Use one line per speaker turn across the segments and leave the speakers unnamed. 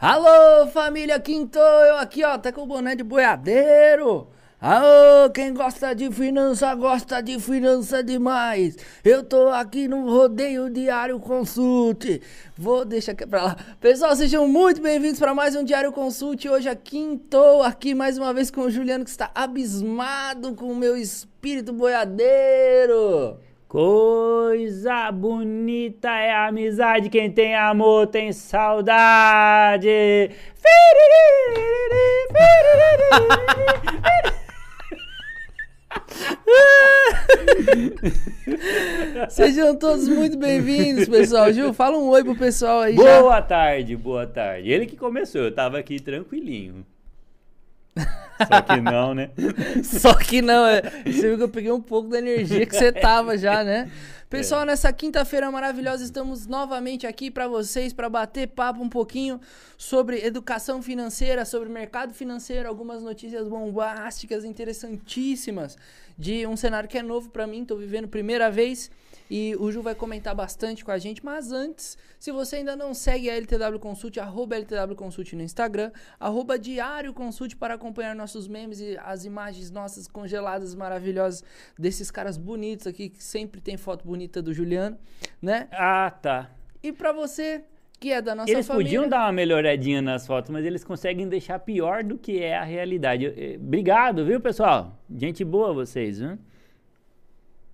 Alô, família Quinto, eu aqui, ó, tá com o boné de boiadeiro. Aô, quem gosta de finança, gosta de finança demais. Eu tô aqui no Rodeio Diário Consult. Vou deixar aqui pra lá. Pessoal, sejam muito bem-vindos para mais um Diário Consult. Hoje aqui estou aqui mais uma vez com o Juliano, que está abismado com o meu espírito boiadeiro.
Coisa bonita é a amizade, quem tem amor tem saudade.
Sejam todos muito bem-vindos, pessoal. Gil, fala um oi pro pessoal aí
boa
já.
tarde, boa tarde. Ele que começou, eu tava aqui tranquilinho. Só que não, né?
Só que não, é. Você viu que eu peguei um pouco da energia que você tava já, né? Pessoal, nessa quinta-feira maravilhosa estamos novamente aqui para vocês para bater papo um pouquinho sobre educação financeira, sobre mercado financeiro, algumas notícias bombásticas, interessantíssimas de um cenário que é novo para mim, tô vivendo primeira vez. E o Ju vai comentar bastante com a gente. Mas antes, se você ainda não segue a LTW Consult, arroba LTW Consult no Instagram, arroba Diário Consult para acompanhar nossos memes e as imagens nossas congeladas maravilhosas desses caras bonitos aqui, que sempre tem foto bonita do Juliano, né?
Ah, tá.
E para você que é da nossa
Eles
família...
podiam dar uma melhoradinha nas fotos, mas eles conseguem deixar pior do que é a realidade. Eh, Obrigado, viu, pessoal? Gente boa vocês, viu?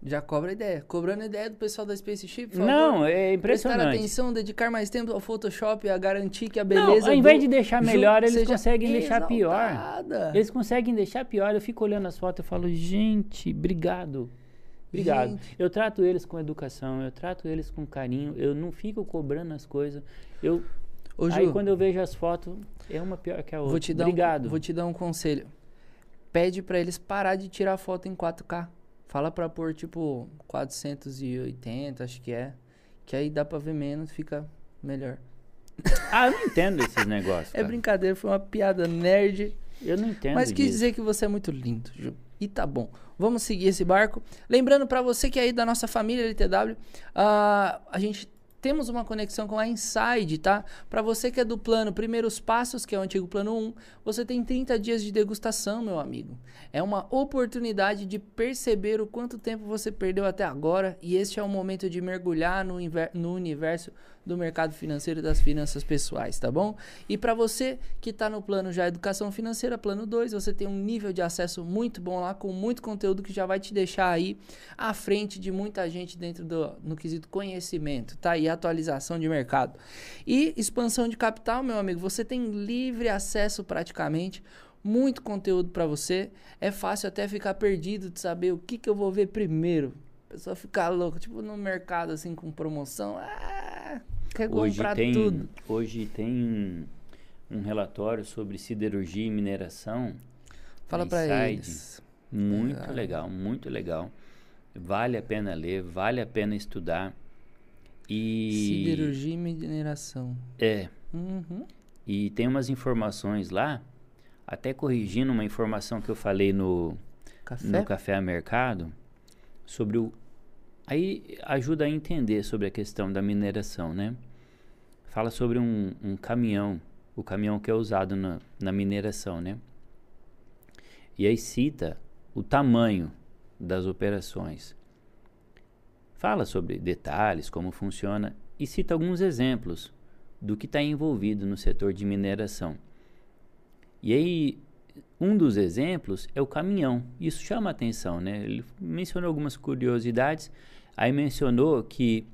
Já cobra ideia. Cobrando ideia do pessoal da Spaceship, por favor.
Não, é
Prestar
impressionante.
atenção, dedicar mais tempo ao Photoshop, a garantir que a
Não,
beleza
ao invés de deixar melhor, eles conseguem deixar pior.
exaltada.
Eles conseguem deixar pior. Eu fico olhando as fotos e falo, gente, obrigado. Obrigado.
Gente.
Eu trato eles com educação, eu trato eles com carinho, eu não fico cobrando as coisas. Eu,
Ô, Ju,
aí quando eu vejo as fotos, é uma pior que a outra.
vou te dar
obrigado.
Um, vou te dar um conselho. Pede pra eles parar de tirar foto em 4K. Fala pra pôr, tipo, 480, acho que é. Que aí dá pra ver menos, fica melhor.
Ah, eu não entendo esses negócios.
É
cara.
brincadeira, foi uma piada nerd.
Eu não entendo
Mas quis
disso.
dizer que você é muito lindo, Ju. E tá bom. Vamos seguir esse barco. Lembrando pra você que é aí da nossa família LTW, ah, a gente temos uma conexão com a Inside, tá? Pra você que é do plano Primeiros Passos, que é o antigo plano 1, você tem 30 dias de degustação, meu amigo. É uma oportunidade de perceber o quanto tempo você perdeu até agora e este é o momento de mergulhar no, no universo do mercado financeiro e das finanças pessoais, tá bom? E para você que está no plano já educação financeira, plano 2, você tem um nível de acesso muito bom lá com muito conteúdo que já vai te deixar aí à frente de muita gente dentro do no quesito conhecimento, tá? E atualização de mercado. E expansão de capital, meu amigo, você tem livre acesso praticamente muito conteúdo para você. É fácil até ficar perdido de saber o que, que eu vou ver primeiro. Pessoa fica louca, tipo no mercado assim com promoção. Ah, quer
Hoje
comprar
tem,
tudo.
hoje tem um relatório sobre siderurgia e mineração.
Fala para eles.
Muito
Legal.
legal, muito legal. Vale a pena ler, vale a pena estudar. E
Siderurgia e mineração.
é,
Uhum.
e tem umas informações lá, até corrigindo uma informação que eu falei no
Café?
no Café a Mercado sobre o aí ajuda a entender sobre a questão da mineração, né? Fala sobre um, um caminhão, o caminhão que é usado na, na mineração, né? E aí cita o tamanho das operações. Fala sobre detalhes, como funciona e cita alguns exemplos do que está envolvido no setor de mineração. E aí, um dos exemplos é o caminhão. Isso chama a atenção, né? Ele mencionou algumas curiosidades, aí mencionou que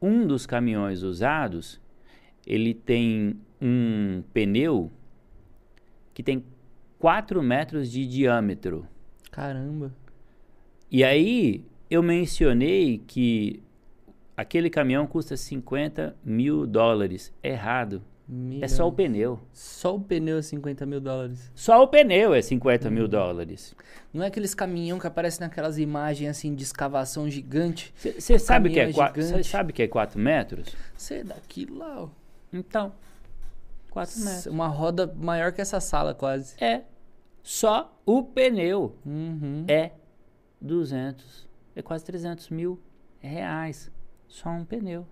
um dos caminhões usados, ele tem um pneu que tem 4 metros de diâmetro.
Caramba.
E aí eu mencionei que aquele caminhão custa 50 mil dólares. Errado. É só o pneu.
Só o pneu é 50 mil dólares.
Só o pneu é 50 mil dólares.
Não é aqueles caminhão que aparecem naquelas imagens assim de escavação gigante?
Você sabe, que é
caminhão
qua- cê
gigante.
sabe que é 4 metros?
Você é daquilo lá, ó.
Então, 4 metros.
Uma roda maior que essa sala, quase.
É. Só o pneu
Uhum.
é 200. É quase 300 mil reais. Só um pneu.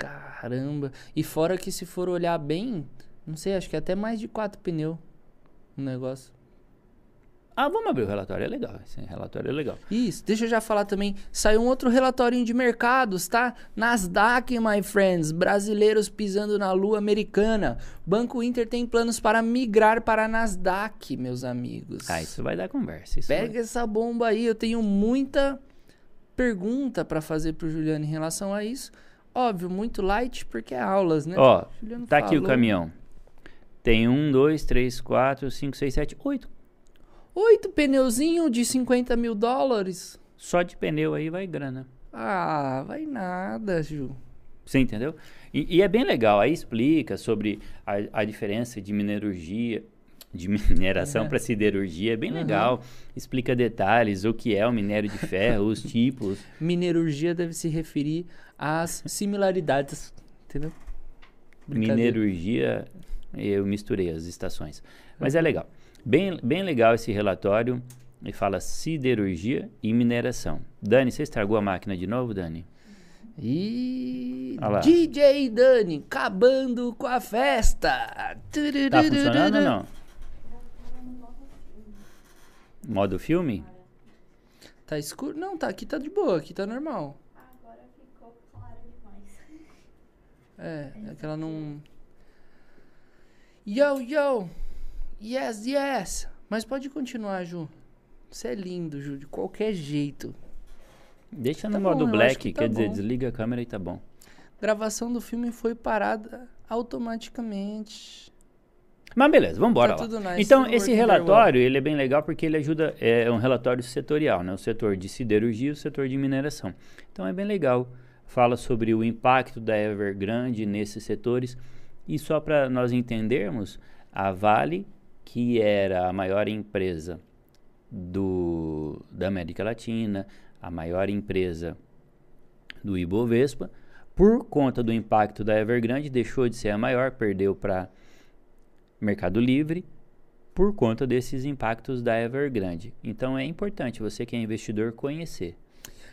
Caramba. E fora que se for olhar bem, Não sei, acho que é até mais de quatro pneus o negócio.
Ah, vamos abrir o relatório, é legal. Esse relatório é legal.
Isso, deixa eu já falar também. Saiu um outro relatório de mercados, tá? Nasdaq, my friends. Brasileiros pisando na lua americana. Banco Inter tem planos para migrar para a Nasdaq, meus amigos.
Ah, isso vai dar conversa.
Pega
vai...
essa bomba aí. Eu tenho muita pergunta para fazer pro Juliano em relação a isso. Óbvio, muito light porque é aulas, né?
Ó, tá aqui o
falou.
caminhão. Tem um, dois, três, quatro, cinco, seis, sete, oito.
Oito pneuzinho de 50 mil dólares.
Só de pneu aí vai grana.
Ah, vai nada, Ju.
Você entendeu? E, e é bem legal. Aí explica sobre a, a diferença de minerurgia, de mineração
É.
para siderurgia. É bem
Uhum.
legal. Explica detalhes, o que é o minério de ferro, os tipos.
Minerurgia deve se referir às similaridades, entendeu?
Minerurgia, eu misturei as estações. Mas é legal. Bem, bem legal esse relatório. Ele fala siderurgia e mineração. Dani, você estragou a máquina de novo, Dani?
E
Olha lá.
DJ Dani acabando com a festa.
Tá funcionando ou não? Modo filme?
Tá escuro? Não, tá aqui tá de boa, aqui tá normal.
Agora ficou claro demais.
É, é que ela não. Yo, yo! Yes, yes! Mas pode continuar, Ju. Você é lindo, Ju, de qualquer jeito.
Deixa no
Tá
modo
bom,
black,
que tá
quer dizer,
bom.
desliga a câmera e tá bom.
Gravação do filme foi parada automaticamente.
Mas beleza, vamos embora
Tá nice,
Então, esse relatório, ele é bem legal porque ele ajuda, é um relatório setorial, né? O setor de siderurgia e o setor de mineração. Então, é bem legal. Fala sobre o impacto da Evergrande nesses setores. E só para nós entendermos, a Vale, que era a maior empresa do, da América Latina, a maior empresa do Ibovespa, por conta do impacto da Evergrande, deixou de ser a maior, perdeu para Mercado Livre por conta desses impactos da Evergrande. Então é importante você que é investidor conhecer.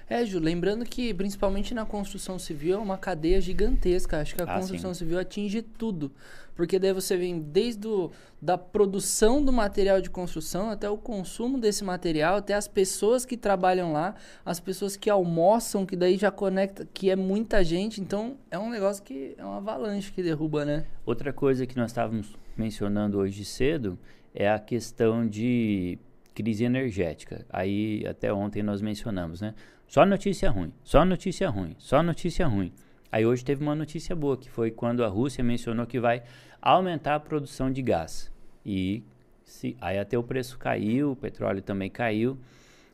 É, Ju, lembrando que principalmente na construção civil é uma cadeia gigantesca. Acho que a
Ah,
construção
sim.
civil atinge tudo. Porque daí você vem desde o, da produção do material de construção até o consumo desse material, até as pessoas que trabalham lá, as pessoas que almoçam, que daí já conecta, que é muita gente. Então é um negócio que é uma avalanche que derruba, né?
Outra coisa que nós estávamos mencionando hoje cedo é a questão de crise energética. Aí até ontem nós mencionamos, né? Só notícia ruim, só notícia ruim, só notícia ruim. Aí hoje teve uma notícia boa, que foi quando a Rússia mencionou que vai aumentar a produção de gás. E se, aí até o preço caiu, o petróleo também caiu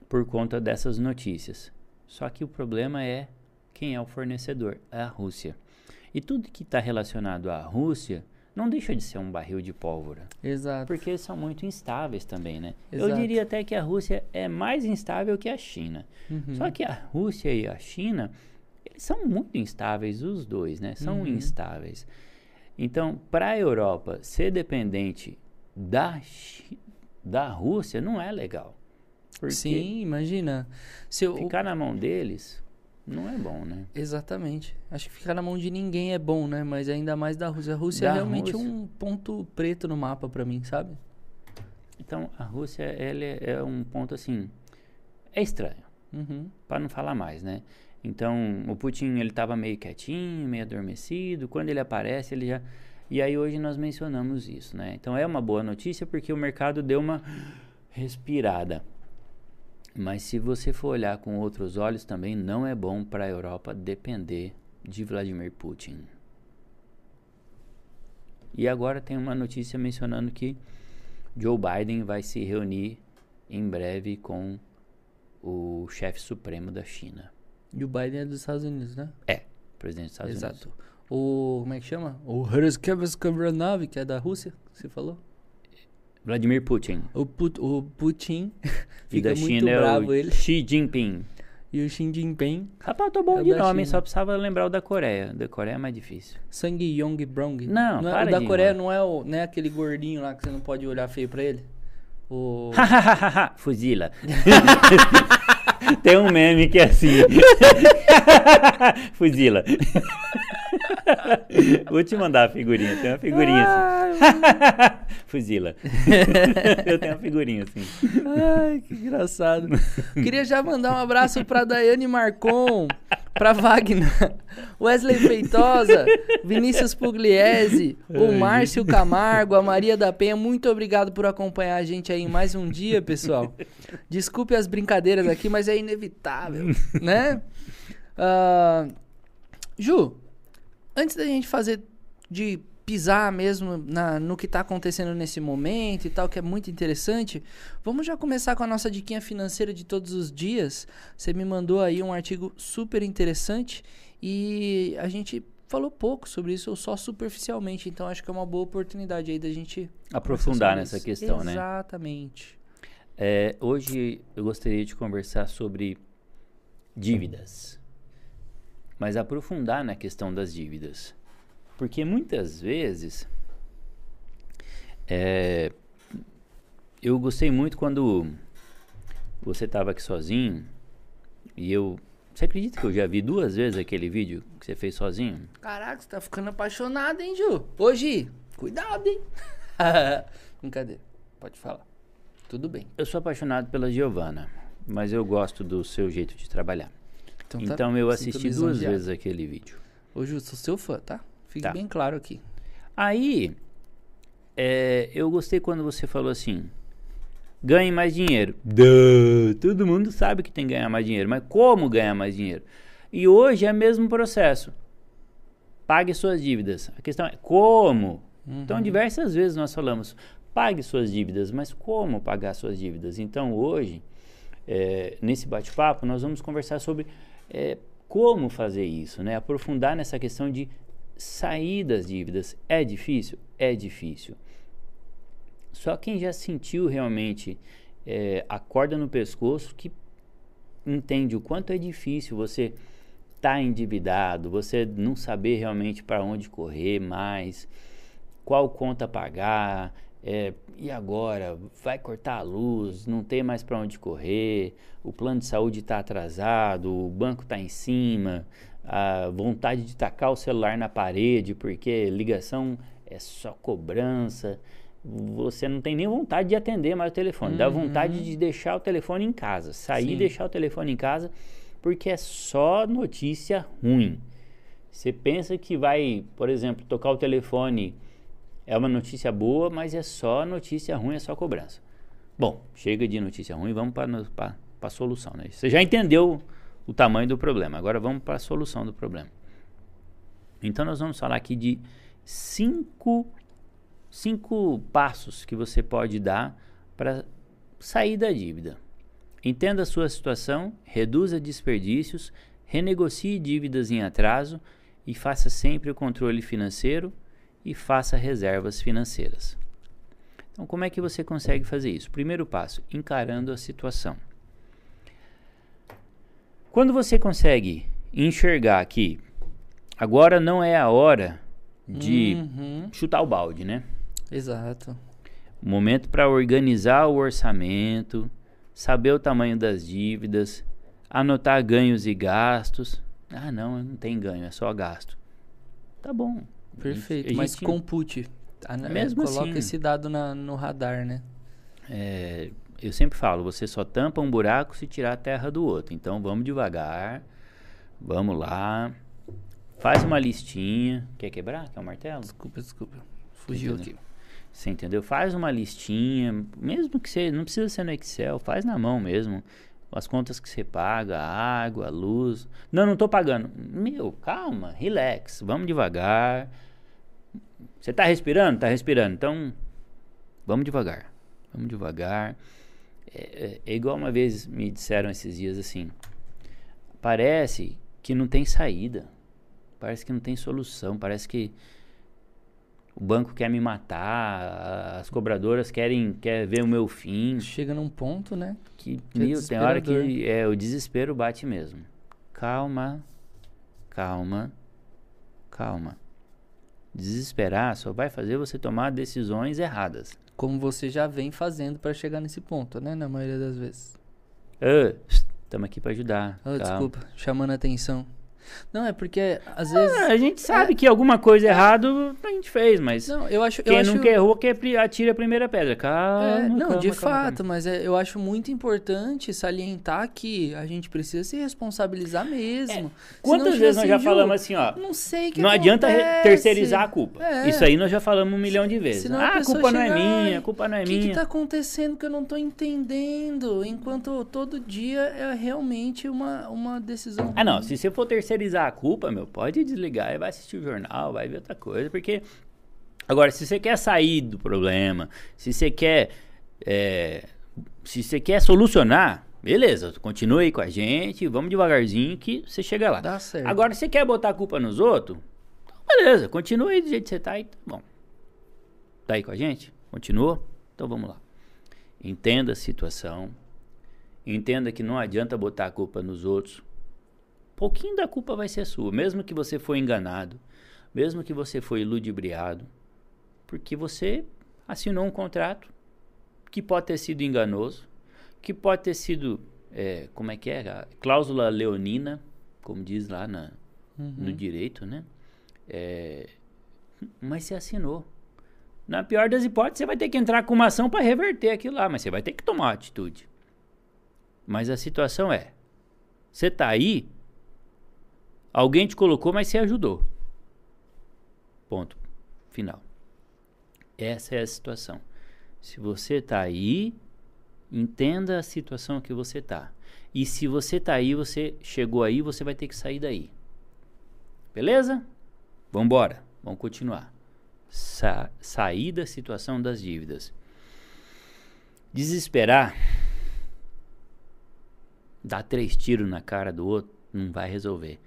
por conta dessas notícias. Só que o problema é quem é o fornecedor, é a Rússia. E tudo que está relacionado à Rússia não deixa de ser um barril de pólvora.
Exato.
Porque eles são muito instáveis também, né? Eu
Exato.
diria até que a Rússia é mais instável que a China.
Uhum.
Só que a Rússia e a China, eles são muito instáveis, os dois, né? São
Uhum.
instáveis. Então, para a Europa ser dependente da, da Rússia não é legal.
Sim, imagina. Se eu,
ficar na mão deles não é bom, né?
Exatamente. Acho que ficar na mão de ninguém é bom, né? Mas ainda mais da Rússia. A Rússia
Da
é realmente
Rússia.
um ponto preto no mapa pra mim, sabe?
Então, a Rússia ela é, é um ponto assim, é estranho.
Uhum.
para não falar mais, né? Então, o Putin, ele estava meio quietinho, meio adormecido. Quando ele aparece, ele já... E aí hoje nós mencionamos isso, né? Então, é uma boa notícia porque o mercado deu uma respirada. Mas se você for olhar com outros olhos, também não é bom para a Europa depender de Vladimir Putin. E agora tem uma notícia mencionando que Joe Biden vai se reunir em breve com o chefe supremo da China.
E o Biden é dos Estados Unidos, né?
Presidente dos Estados
Exato.
Unidos.
O. Como é que chama? O Herskevskavranov, que é da Rússia, que você falou.
Vladimir Putin.
O, Put, o Putin
E
fica
da
muito
China é
bravo
o
ele.
Xi Jinping.
E o Xi Jinping,
Rapaz, eu tô bom
É
de nome, só precisava lembrar o da Coreia. Da Coreia é mais difícil.
Sang Yong Brong.
Não,
é,
para
O da Coreia não é, o, não é aquele gordinho lá que você não pode olhar feio pra ele? O.
Fuzila. Tem um meme que é assim. Fuzila. Vou te mandar a figurinha. Tem uma figurinha assim. Fuzila. Eu tenho uma figurinha assim.
Ai, que engraçado. Queria já mandar um abraço pra Daiane Marcon, pra Wagner, Wesley Feitosa, Vinícius Pugliese, o Márcio Camargo, a Maria da Penha. Muito obrigado por acompanhar a gente aí mais um dia, pessoal. Desculpe as brincadeiras aqui, mas é inevitável, né? Ah, Ju, antes da gente fazer de pisar mesmo na- no que está acontecendo nesse momento e tal, que é muito interessante, vamos já começar com a nossa diquinha financeira de todos os dias. Você me mandou aí um artigo super interessante e a gente falou pouco sobre isso, ou só superficialmente, então acho que é uma boa oportunidade aí da gente
Aprofundar nessa
isso.
questão, né?
Exatamente.
É, hoje eu gostaria de conversar sobre dívidas. Mas aprofundar na questão das dívidas. Porque muitas vezes. é, eu gostei muito quando você estava aqui sozinho e eu. Você acredita que eu já vi duas vezes aquele vídeo que você fez sozinho?
Caraca, você tá ficando apaixonado, hein, Ju? Hoje, cuidado, hein? Brincadeira, pode falar. Tudo bem.
Eu sou apaixonado pela Giovana, mas eu gosto do seu jeito de trabalhar.
Tá-
Então eu assisti duas vezes aquele vídeo.
Ô, Ju, sou seu fã, tá? Fique
Tá.
bem claro aqui.
Aí, é, eu gostei quando você falou assim: ganhe mais dinheiro. Duh, todo mundo sabe que tem que ganhar mais dinheiro, mas como ganhar mais dinheiro? E hoje é o mesmo processo. Pague suas dívidas. A questão é como? Então, diversas vezes nós falamos: pague suas dívidas, mas como pagar suas dívidas? Então, hoje, é, nesse bate-papo, nós vamos conversar sobre é, como fazer isso, né? Aprofundar nessa questão de sair das dívidas. É difícil? É difícil. Só quem já sentiu realmente é, a corda no pescoço que entende o quanto é difícil você estar endividado, você não saber realmente para onde correr mais, qual conta pagar, é, e agora? Vai cortar a luz, não tem mais para onde correr, o plano de saúde está atrasado, o banco está em cima, a vontade de tacar o celular na parede porque ligação é só cobrança. Você não tem nem vontade de atender mais o telefone, dá vontade de deixar o telefone em casa, sair
Sim.
e deixar o telefone em casa porque é só notícia ruim. Você pensa que vai, por exemplo, tocar o telefone é uma notícia boa, mas é só notícia ruim, é só cobrança. Bom, chega de notícia ruim, vamos para a solução. Né? Você já entendeu o tamanho do problema, agora vamos para a solução do problema. Então, nós vamos falar aqui de cinco, cinco passos que você pode dar para sair da dívida. Entenda a sua situação, reduza desperdícios, renegocie dívidas em atraso e faça sempre o controle financeiro e faça reservas financeiras. Então, como é que você consegue fazer isso? Primeiro passo, encarando a situação. Quando você consegue enxergar que agora não é a hora de
Uhum,
chutar o balde, né?
Exato.
O momento para organizar o orçamento, saber o tamanho das dívidas, anotar ganhos e gastos. Ah, não, não tem ganho, é só gasto. Tá bom.
Perfeito.
Gente-
Mas
gente-
compute. Ah, né,
Mesmo
Coloca
assim.
esse dado na- no radar, né?
É, eu sempre falo, você só tampa um buraco se tirar a terra do outro. Então vamos devagar, vamos lá, faz uma listinha. Quer quebrar? Quer um martelo?
Desculpa, desculpa. Fugiu
Entendeu?
aqui.
Você entendeu? Faz uma listinha, mesmo que você não precisa ser no Excel, faz na mão mesmo. As contas que você paga, a água, a luz. Não, não tô pagando. Meu, calma, relax, vamos devagar. Você tá respirando? Tá respirando. Então, vamos devagar. Vamos devagar. É, é- é igual uma vez me disseram esses dias assim: parece que não tem saída. Parece que não tem solução. Parece que o banco quer me matar, as cobradoras querem quer ver o meu fim.
Chega num ponto, né?
Que,
Que é
tem hora que é, o desespero bate mesmo. Calma, calma, calma. Desesperar só vai fazer você tomar decisões erradas.
Como você já vem fazendo pra chegar nesse ponto, né? Na maioria das vezes.
Estamos aqui para ajudar. Calma.
desculpa, chamando a atenção. Não, é porque às vezes.
Ah, a gente sabe que alguma coisa errada a gente fez, mas
Não, eu acho.
quem
eu acho...
nunca errou, que atira a primeira pedra. Calma,
É, não,
calma,
de
calma,
fato,
calma.
mas é- eu acho muito importante salientar que a gente precisa se responsabilizar mesmo. Não
Quantas vezes nós já
assim, Ju,
falamos assim, ó?
Não sei o que
Não adianta
acontece.
terceirizar a culpa.
É.
Isso aí nós já falamos um milhão de vezes.
Senão
Ah, a culpa não é minha,
"Ai,
a culpa não é
O que,
minha.
que tá acontecendo que eu não tô entendendo? Enquanto todo dia é realmente uma, uma decisão.
Ah, não. Se você for terceirizar a culpa, meu, pode desligar e vai assistir o jornal, vai ver outra coisa. Porque. Agora, se você quer sair do problema, se você quer. é, se você quer solucionar, beleza, continue aí com a gente, vamos devagarzinho que você chega lá.
Dá certo.
Agora, se você quer botar a culpa nos outros, então beleza, continue aí do jeito que você tá aí, tá bom. Tá aí com a gente? Continua? Então vamos lá. Entenda a situação. Entenda que não adianta botar a culpa nos outros. Pouquinho da culpa vai ser sua, mesmo que você foi enganado, mesmo que você foi ludibriado, porque você assinou um contrato que pode ter sido enganoso, que pode ter sido, é, como é que é, a cláusula leonina, como diz lá na, no direito, né? É, mas você assinou. Na pior das hipóteses, você vai ter que entrar com uma ação para reverter aquilo lá, mas você vai ter que tomar uma atitude. Mas a situação é: você tá aí, alguém te colocou, mas você ajudou. Ponto. Final. Essa é a situação. Se você tá aí, entenda a situação que você tá. E se você tá aí, você chegou aí, você vai ter que sair daí. Beleza? Vamos embora. Vamos continuar. Sa sair da situação das dívidas. Desesperar. Dar três tiros na cara do outro não vai resolver.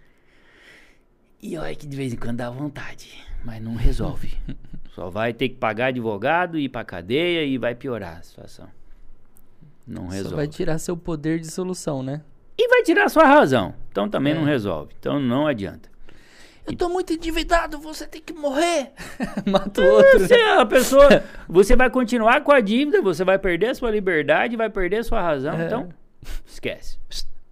E olha que de vez em quando dá vontade, mas não resolve. Só vai ter que pagar advogado, ir pra cadeia e vai piorar a situação. Não
Só
resolve.
vai tirar seu poder de solução, né?
E vai tirar sua razão. Então também
É.
não resolve. Então não adianta.
Eu tô muito endividado, você tem que morrer. Mata o outro.
Você, a pessoa, você vai continuar com a dívida, você vai perder a sua liberdade, vai perder a sua razão.
É.
Então, esquece.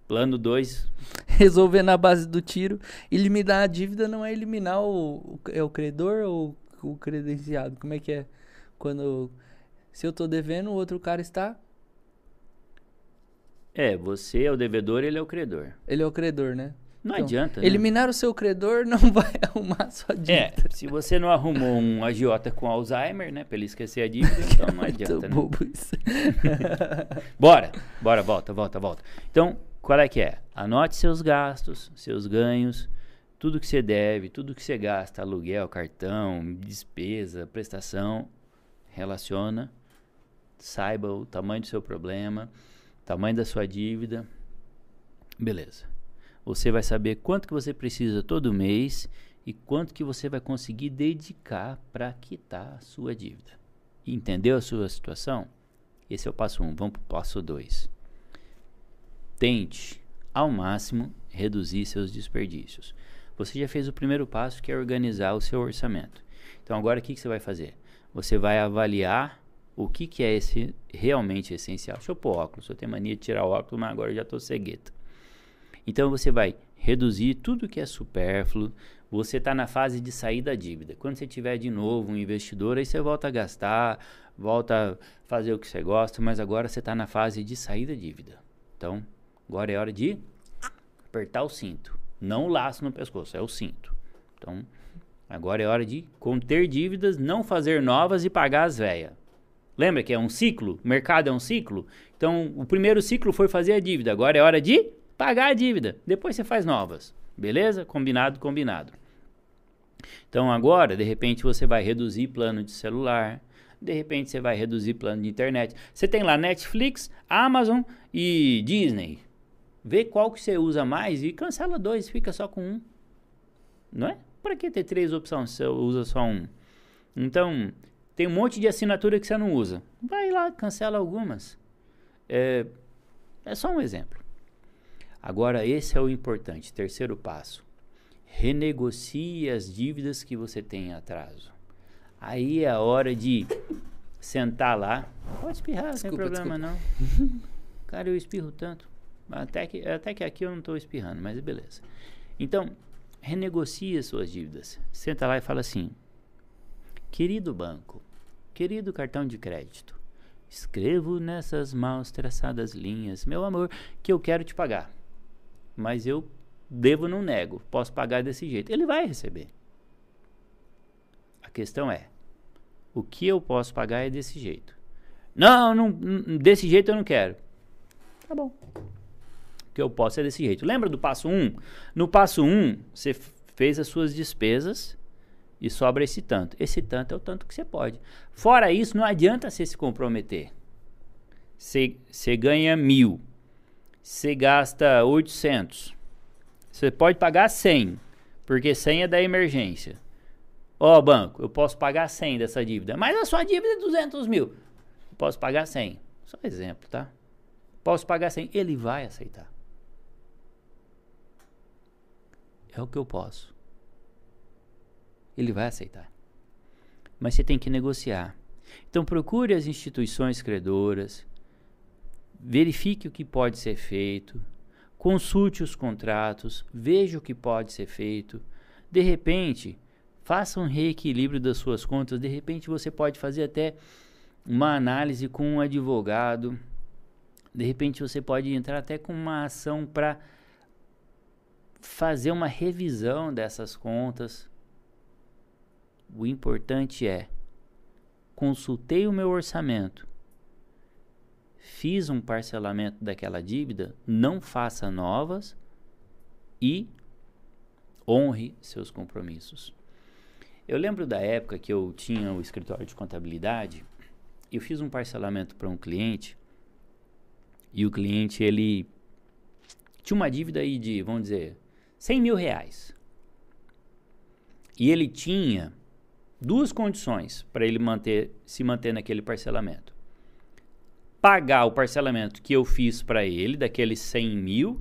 Plano 2.
Resolver na base do tiro. Eliminar a dívida não é eliminar o, é o credor ou o credenciado? Como é que é? Quando. Se eu tô devendo, o outro cara está.
É, você é o devedor, ele é o credor.
Ele é o credor, né?
Não
Então,
adianta. né?
Eliminar o seu credor não vai arrumar a sua dívida.
É, se você não arrumou um agiota com Alzheimer, né, pra ele esquecer a dívida, então não adianta,
Muito
né?
bobo isso.
Bora, bora, volta, volta, volta. Então, qual é que é? Anote seus gastos, seus ganhos, tudo que você deve, tudo que você gasta, aluguel, cartão, despesa, prestação, relaciona, saiba o tamanho do seu problema, tamanho da sua dívida. Beleza. Você vai saber quanto que você precisa todo mês e quanto que você vai conseguir dedicar para quitar a sua dívida. Entendeu a sua situação? Esse é o passo 1. Um. Vamos para o passo 2. Tente, ao máximo, reduzir seus desperdícios. Você já fez o primeiro passo, que é organizar o seu orçamento. Então, agora o que, que você vai fazer? Você vai avaliar o que, que é esse realmente essencial. Deixa eu pôr óculos. Eu tenho mania de tirar óculos, mas agora eu já estou cegueta. Então, você vai reduzir tudo que é supérfluo. Você está na fase de sair da dívida. Quando você tiver de novo um investidor, aí você volta a gastar, volta a fazer o que você gosta, mas agora você está na fase de sair da dívida. Então, agora é hora de apertar o cinto. Não o laço no pescoço, é o cinto. Então, agora é hora de conter dívidas, não fazer novas e pagar as velhas. Lembra que é um ciclo? O mercado é um ciclo? Então, o primeiro ciclo foi fazer a dívida, agora é hora de pagar a dívida. Depois você faz novas. Beleza? Combinado, combinado. Então, agora, de repente, você vai reduzir plano de celular, de repente você vai reduzir plano de internet. Você tem lá Netflix, Amazon e Disney. Vê qual que você usa mais e cancela dois, fica só com um. Não é? Para que ter três opções se você usa só um? Então, tem um monte de assinatura que você não usa. Vai lá, cancela algumas. É, é só um exemplo. Agora, esse é o importante, terceiro passo. Renegocie as dívidas que você tem em atraso. Aí é a hora de sentar lá. Pode espirrar,
Desculpa,
sem problema não. Cara, eu espirro tanto. Até que, até que aqui eu não estou espirrando, mas beleza. Então, renegocie as suas dívidas. Senta lá e fala assim: Querido banco, querido cartão de crédito, escrevo nessas mal traçadas linhas, meu amor, que eu quero te pagar. Mas eu devo, não nego, posso pagar desse jeito. Ele vai receber. A questão é: o que eu posso pagar é desse jeito. Não, não, desse jeito eu não quero. Tá bom. Que eu posso é desse jeito. Lembra do passo 1? Um? No passo 1, um, você fez as suas despesas e sobra esse tanto. Esse tanto é o tanto que você pode. Fora isso, não adianta você se comprometer. Você ganha mil, você gasta 800. Você pode pagar 100, porque 100 é da emergência. Ó, oh, banco, eu posso pagar 100 dessa dívida, mas a sua dívida é 200 mil. Posso pagar 100. Só exemplo, tá? Posso pagar 100. Ele vai aceitar. É o que eu posso ele vai aceitar. Mas você tem que negociar. Então procure as instituições credoras, verifique o que pode ser feito, consulte os contratos, veja o que pode ser feito. De repente, faça um reequilíbrio das suas contas. De repente, você pode fazer até uma análise com um advogado. De repente, você pode entrar até com uma ação para fazer uma revisão dessas contas. O importante é: consultei o meu orçamento, fiz um parcelamento daquela dívida, não faça novas e honre seus compromissos. Eu lembro da época que eu tinha o escritório de contabilidade, eu fiz um parcelamento para um cliente e o cliente ele tinha uma dívida aí de, vamos dizer, 100 mil reais. E ele tinha duas condições para ele manter, se manter naquele parcelamento. Pagar o parcelamento que eu fiz para ele, daqueles 100 mil,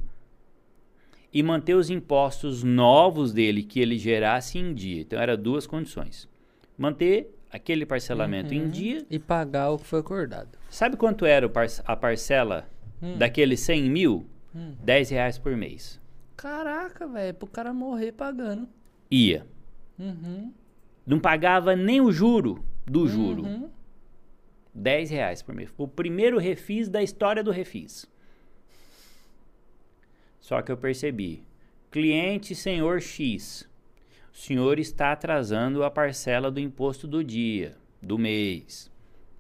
e manter os impostos novos dele que ele gerasse em dia. Então, eram duas condições. Manter aquele parcelamento uhum. em dia.
E pagar o que foi acordado.
Sabe quanto era a parcela hum. daqueles 100 mil? Hum. 10 reais por mês.
Caraca, velho, pro cara morrer pagando.
Ia. Uhum. Não pagava nem o juro do juro. Uhum. 10 reais por mês. O primeiro refis da história do refis. Só que eu percebi. Cliente senhor X. O senhor está atrasando a parcela do imposto do dia, do mês.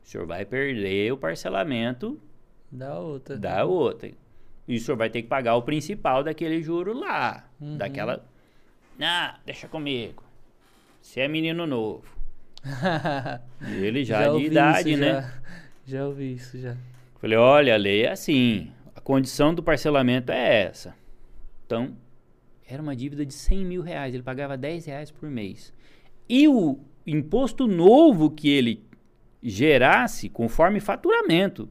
O senhor vai perder o parcelamento
da outra.
Da outra. E o senhor vai ter que pagar o principal daquele juro lá. Uhum. Daquela. Ah, deixa comigo. Você é menino novo. ele já, já de idade,
isso,
né?
Já, já ouvi isso, já.
Falei, olha, a lei é assim. A condição do parcelamento é essa. Então, era uma dívida de 100 mil reais. Ele pagava 10 reais por mês. E o imposto novo que ele gerasse conforme faturamento.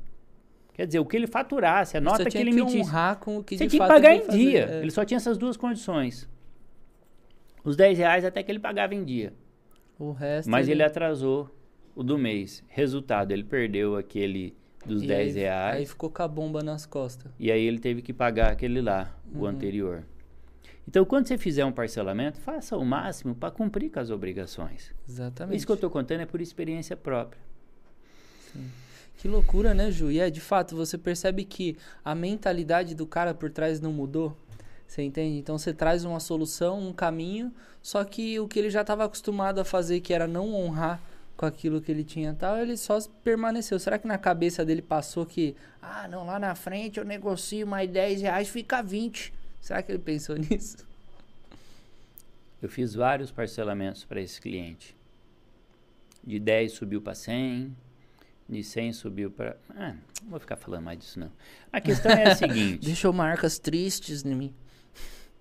Quer dizer, o que ele faturasse, a nota que ele emitisse.
honrar com o que
Você
tinha
que pagar em dia. É. Ele só tinha essas duas condições os 10 reais até que ele pagava em dia.
O resto.
Mas ele, ele atrasou o do mês. Resultado, ele perdeu aquele dos e 10
aí,
reais.
Aí ficou com a bomba nas costas.
E aí ele teve que pagar aquele lá, uhum. o anterior. Então, quando você fizer um parcelamento, faça o máximo para cumprir com as obrigações.
Exatamente.
Isso que eu estou contando é por experiência própria.
Sim. Que loucura, né, Ju? E é, de fato, você percebe que a mentalidade do cara por trás não mudou? Você entende? Então você traz uma solução, um caminho, só que o que ele já estava acostumado a fazer, que era não honrar com aquilo que ele tinha tal, ele só permaneceu. Será que na cabeça dele passou que, ah, não, lá na frente eu negocio mais 10 reais, fica 20? Será que ele pensou nisso?
Eu fiz vários parcelamentos para esse cliente. De 10 subiu para 100, de 100 subiu para. Ah, não vou ficar falando mais disso não. A questão é a seguinte:
Deixou marcas tristes em mim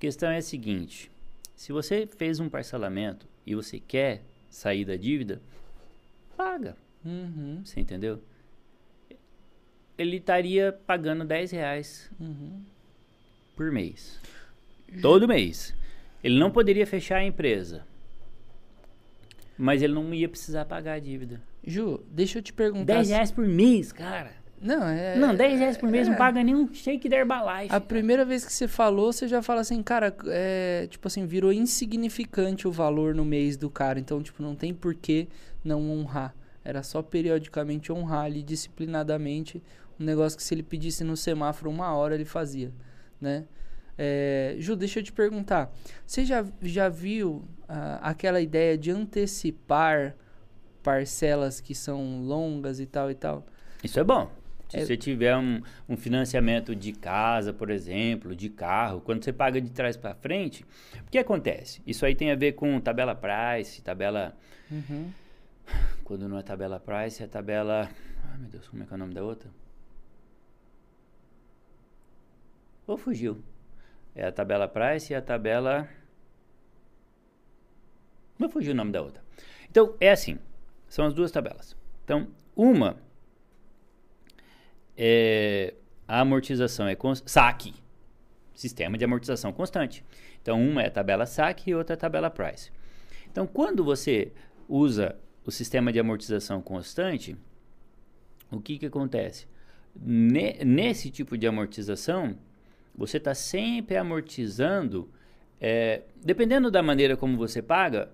questão é a seguinte: se você fez um parcelamento e você quer sair da dívida, paga.
Uhum.
Você entendeu? Ele estaria pagando 10 reais
uhum.
por mês. Todo mês. Ele não poderia fechar a empresa. Mas ele não ia precisar pagar a dívida.
Ju, deixa eu te perguntar.
10 reais por mês, cara.
Não, é.
não, 10 reais por mês
é.
não paga nenhum shake da Herbalife.
A primeira vez que você falou, você já fala assim, cara, é, tipo assim, virou insignificante o valor no mês do cara. Então, tipo, não tem por que não honrar. Era só periodicamente honrar ali, disciplinadamente, um negócio que se ele pedisse no semáforo uma hora, ele fazia, né? É, Ju, deixa eu te perguntar. Você já, já viu ah, aquela ideia de antecipar parcelas que são longas e tal e tal?
Isso é bom. Se
É-
você tiver um, um financiamento de casa, por exemplo, de carro, quando você paga de trás para frente, o que acontece? Isso aí tem a ver com tabela price, tabela.
Uhum.
Quando não é tabela price, é tabela. Ai meu Deus, como é que é o nome da outra? Ou fugiu. É a tabela price e a tabela. Não fugiu o nome da outra. Então, é assim. São as duas tabelas. Então, uma é a amortização é saque. Sistema de amortização constante. Então, uma é a tabela saque e outra é a tabela price. Então, quando você usa o sistema de amortização constante, o que, que acontece? Ne- nesse tipo de amortização, você está sempre amortizando. é, dependendo da maneira como você paga,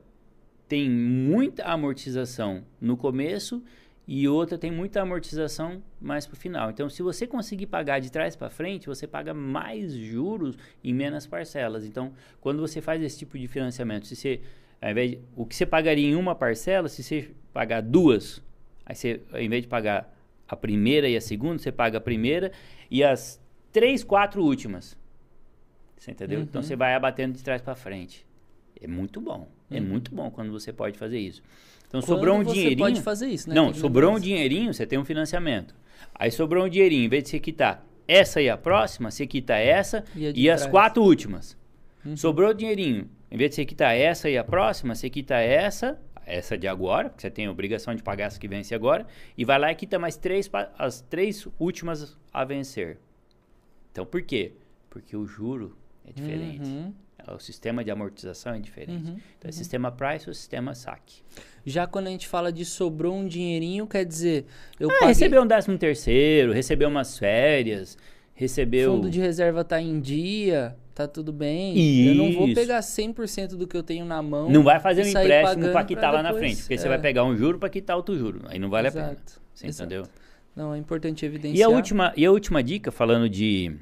tem muita amortização no começo e outra tem muita amortização mais para o final. Então, se você conseguir pagar de trás para frente, você paga mais juros em menos parcelas. Então, quando você faz esse tipo de financiamento, se você, ao invés de, o que você pagaria em uma parcela, se você pagar duas, aí você, ao invés de pagar a primeira e a segunda, você paga a primeira e as três, quatro últimas. Você entendeu? Então
Uhum.
você vai abatendo de trás para frente. É muito bom. É
Uhum.
muito bom quando você pode fazer isso. Então
Quando
sobrou um
você
dinheirinho.
pode fazer isso, né?
Não, sobrou um dinheirinho, você tem um financiamento. Aí sobrou um dinheirinho, em vez de você quitar essa e a próxima, você quita essa
E
e as quatro últimas.
Uhum.
Sobrou dinheirinho. Em vez de você quitar essa e a próxima, você quita essa, essa de agora, porque você tem a obrigação de pagar essa que vence agora, e vai lá e quita mais três, as três últimas a vencer. Então por quê? Porque o juro é diferente.
Uhum,
O sistema de amortização é diferente.
uhum.
Então é sistema price ou sistema saque.
Já quando a gente fala de sobrou um dinheirinho, quer dizer, eu
Ah,
paguei,
recebeu um décimo terceiro, recebeu umas férias, recebeu...
fundo de reserva tá em dia, tá tudo bem. Eu não vou
Isso.
pegar 100% do que eu tenho na mão.
Não vai fazer um empréstimo para quitar
pra
lá na
depois-
frente, porque você
é.
vai pegar um juro para quitar outro juro. Aí não vale a pena.
Exato,
Você
exato.
entendeu?
Não, é importante evidenciar.
E a, última, e a última dica, falando de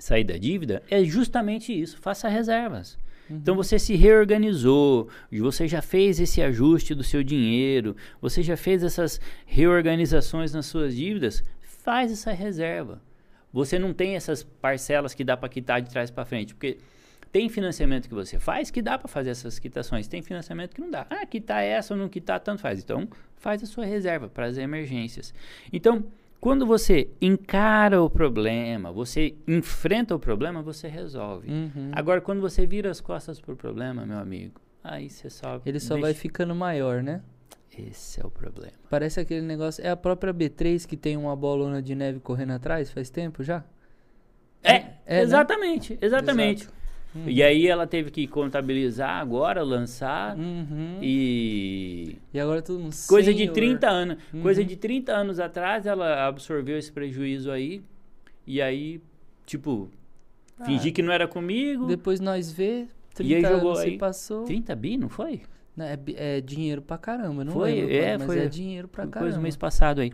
sair da dívida, é justamente isso. Faça reservas.
Uhum.
Então você se reorganizou, você já fez esse ajuste do seu dinheiro, você já fez essas reorganizações nas suas dívidas, faz essa reserva. Você não tem essas parcelas que dá para quitar de trás para frente, porque tem financiamento que você faz que dá para fazer essas quitações, tem financiamento que não dá. Ah, quitar essa ou não quitar, tanto faz. Então, faz a sua reserva para as emergências. Então, quando você encara o problema, você enfrenta o problema, você resolve.
Uhum.
Agora, quando você vira as costas pro problema, meu amigo, aí você só.
Ele só
deixa-
vai ficando maior, né?
Esse é o problema.
Parece aquele negócio. É a própria B3 que tem uma bolona de neve correndo atrás faz tempo já?
É,
É, né?
exatamente, exatamente.
Exato. Uhum.
E aí ela teve que contabilizar agora, lançar
Uhum.
e
E agora todo mundo.
coisa de
senhor.
30 anos,
Uhum.
coisa de 30 anos atrás ela absorveu esse prejuízo aí e aí tipo
Ah,
fingir que não era comigo.
Depois nós vê, 30
E aí jogou
anos
aí
passou.
30 bi, não foi?
Né, É, é dinheiro pra caramba, não
Foi,
lembro,
é,
mas
foi-
é dinheiro pra
Foi
caramba.
do mês passado aí.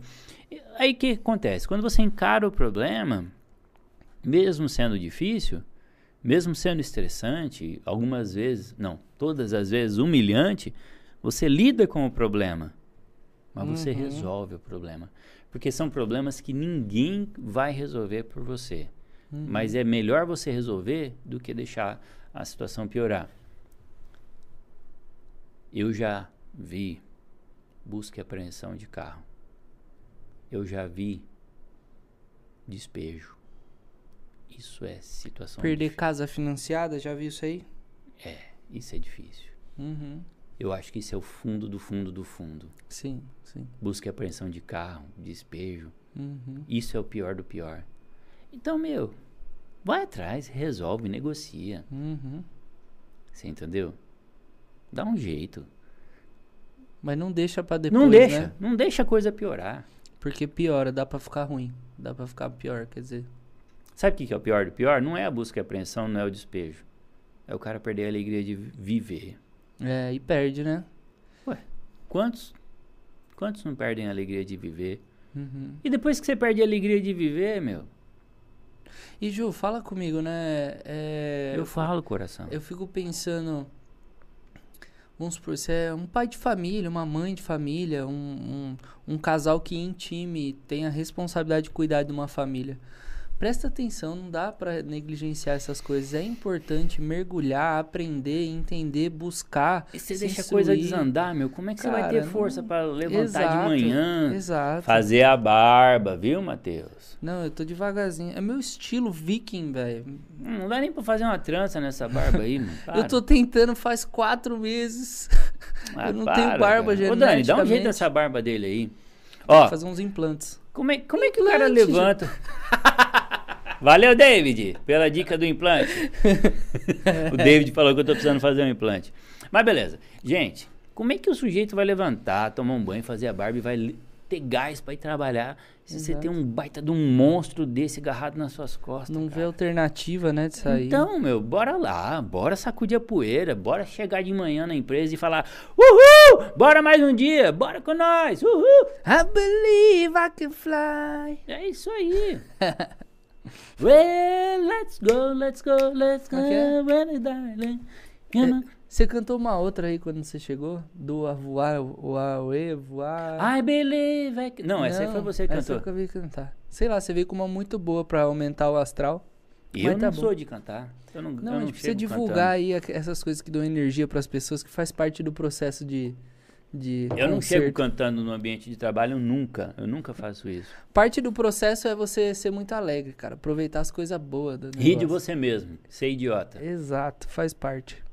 Aí o que acontece? Quando você encara o problema, mesmo sendo difícil, mesmo sendo estressante, algumas vezes, não, todas as vezes humilhante, você lida com o problema, mas você
Uhum.
resolve o problema. Porque são problemas que ninguém vai resolver por você.
Uhum.
Mas é melhor você resolver do que deixar a situação piorar. Eu já vi busca e apreensão de carro. Eu já vi despejo. Isso é situação
Perder
difícil.
casa financiada, já viu isso aí?
É, isso é difícil.
Uhum.
Eu acho que isso é o fundo do fundo do fundo.
Sim, sim.
Busca e apreensão de carro, despejo.
Uhum.
Isso é o pior do pior. Então, meu, vai atrás, resolve, negocia.
Uhum.
Você entendeu? Dá um jeito.
Mas não deixa pra depois,
não deixa,
né?
não deixa a coisa piorar.
Porque piora, dá pra ficar ruim. Dá pra ficar pior, quer dizer.
Sabe o que que é o pior do pior? Não é a busca e apreensão, não é o despejo. É o cara perder a alegria de vi- viver.
É, e perde, né?
Quantos? Quantos não perdem a alegria de viver?
Uhum.
E depois que você perde a alegria de viver, meu,
E Ju, fala comigo, né? É,
eu falo, coração.
Eu fico pensando. Vamos supor, você é um pai de família, uma mãe de família, um, um, um casal que em time tem a responsabilidade de cuidar de uma família. Presta atenção, não dá pra negligenciar essas coisas. É importante mergulhar, aprender, entender, buscar.
E você deixa a coisa desandar, meu. Como é que você vai
Cara,
ter força
não-
pra levantar
Exato,
de manhã?
Exato.
Fazer a barba, viu, Matheus?
Não, eu tô devagarzinho. É meu estilo viking, velho.
Hum, Não dá nem pra fazer uma trança nessa barba aí, mano. Para.
Eu tô tentando faz quatro meses.
Ah,
eu não
para,
tenho barba
cara. Ô, Dani, dá um jeito nessa barba dele aí.
Ó, fazer uns implantes.
como é, como é que o cara levanta? Valeu, David, pela dica do implante. o David falou que eu tô precisando fazer um implante. Mas beleza. Gente, como é que o sujeito vai levantar, tomar um banho, fazer a barba e vai ter gás pra ir trabalhar se você
Exato.
tem um baita de um monstro desse agarrado nas suas costas?
Não
cara?
vê alternativa, né, de sair.
Então, meu, bora lá, bora sacudir a poeira, bora chegar de manhã na empresa e falar: Uhul! Bora mais um dia, bora com nós, uhul!
I believe I can fly.
É isso aí. well, let's go, let's go, let's go,
é é?
well, darling. Know.
Você cantou uma outra aí quando você chegou? Do a voar, o Aue, voar.
I believe I can... Não, essa aí foi você que
essa
cantou.
eu acabei de cantar. Sei lá, você veio com uma muito boa pra aumentar o astral.
E eu
tá
não
bom.
sou de cantar. Eu não,
Não,
eu
a
não
gente precisa divulgar
cantando.
aí a- essas coisas que dão energia pras pessoas, que faz parte do processo de. De
Eu não chego cantando no ambiente de trabalho nunca. Eu nunca faço isso.
Parte do processo é você ser muito alegre, cara. Aproveitar as coisas boas do
Ri de você mesmo. Ser idiota.
Exato, faz parte.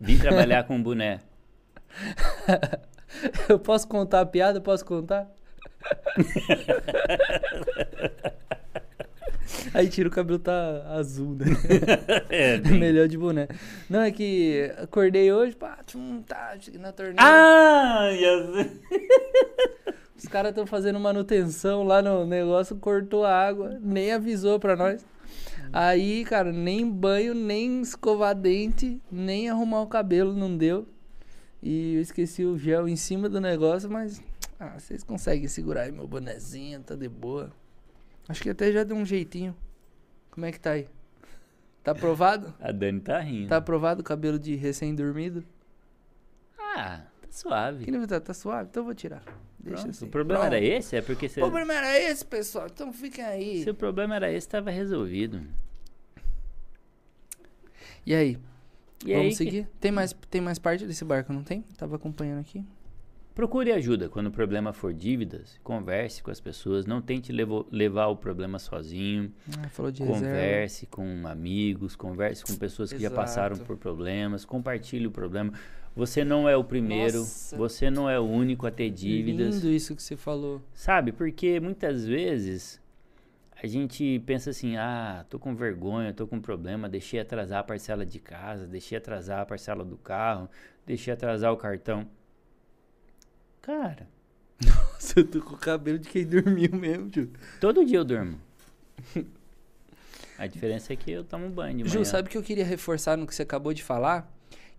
Vim trabalhar com um boné.
Eu posso contar a piada? Posso contar? Aí tira o cabelo tá azul, né?
É, bem-
melhor de boné. Não, é que acordei hoje, pá, tchum, tá, cheguei na torneira.
Ah, yes.
Os caras estão fazendo manutenção lá no negócio, cortou a água, nem avisou pra nós. Aí, cara, nem banho, nem escovar dente, nem arrumar o cabelo não deu. E eu esqueci o gel em cima do negócio, mas ah, vocês conseguem segurar aí meu bonezinho, tá de boa. Acho que até já deu um jeitinho. Como é que tá aí? Tá aprovado?
A Dani tá rindo.
Tá aprovado o cabelo de recém-dormido?
Ah, tá suave.
Que nível tá? Tá suave? Então eu vou tirar. Deixa
Pronto.
assim.
O problema
Pronto.
era esse? É porque você...
O problema era esse, pessoal. Então fiquem aí.
Se o problema era esse, tava resolvido.
E aí?
E
Vamos
aí,
seguir? Tem, mais, tem mais parte desse barco, não tem? Tava acompanhando aqui.
Procure ajuda quando o problema for dívidas. Converse com as pessoas. Não tente levo- levar o problema sozinho.
Ah, falou de reserva.
Converse com amigos. Converse com pessoas que já passaram
Exato.
por problemas. Compartilhe o problema. Você não é o primeiro.
Nossa.
Você não é o único a ter dívidas.
Lindo isso que você falou.
Sabe? Porque muitas vezes a gente pensa assim: ah, tô com vergonha, tô com problema, deixei atrasar a parcela de casa, deixei atrasar a parcela do carro, deixei atrasar o cartão. Cara,
Nossa, eu tô com o cabelo de quem dormiu mesmo, tio.
todo dia eu durmo. A diferença é que eu tomo banho de manhã.
Ju, sabe o que eu queria reforçar no que você acabou de falar?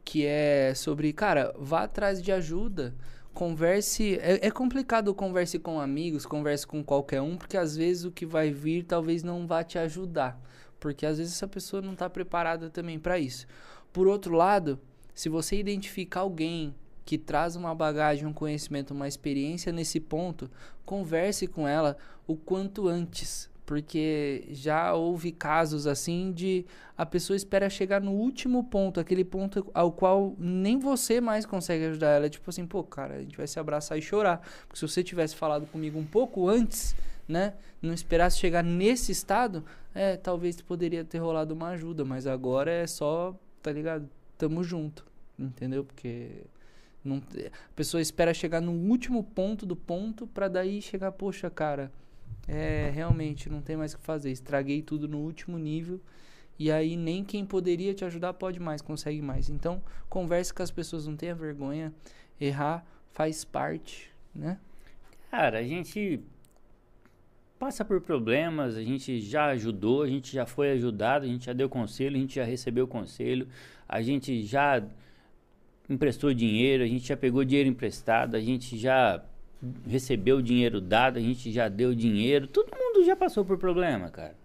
Que é sobre, cara, vá atrás de ajuda. Converse. É, é complicado converse com amigos, converse com qualquer um, porque às vezes o que vai vir talvez não vá te ajudar. Porque às vezes essa pessoa não tá preparada também para isso. Por outro lado, se você identificar alguém que traz uma bagagem, um conhecimento, uma experiência nesse ponto, converse com ela o quanto antes. Porque já houve casos assim de a pessoa espera chegar no último ponto, aquele ponto ao qual nem você mais consegue ajudar ela. Tipo assim, pô, cara, a gente vai se abraçar e chorar. Porque se você tivesse falado comigo um pouco antes, né? Não esperasse chegar nesse estado, é, talvez poderia ter rolado uma ajuda. Mas agora é só, tá ligado? Tamo junto. Entendeu? Porque não, a pessoa espera chegar no último ponto do ponto pra daí chegar, poxa, cara, é realmente não tem mais o que fazer. Estraguei tudo no último nível. E aí nem quem poderia te ajudar pode mais, consegue mais. Então, converse com as pessoas, não tenha vergonha. Errar faz parte, né?
Cara, a gente passa por problemas, a gente já ajudou, a gente já foi ajudado, a gente já deu conselho, a gente já recebeu conselho, a gente já emprestou dinheiro, a gente já pegou dinheiro emprestado, a gente já recebeu dinheiro dado, a gente já deu dinheiro, todo mundo já passou por problema, cara.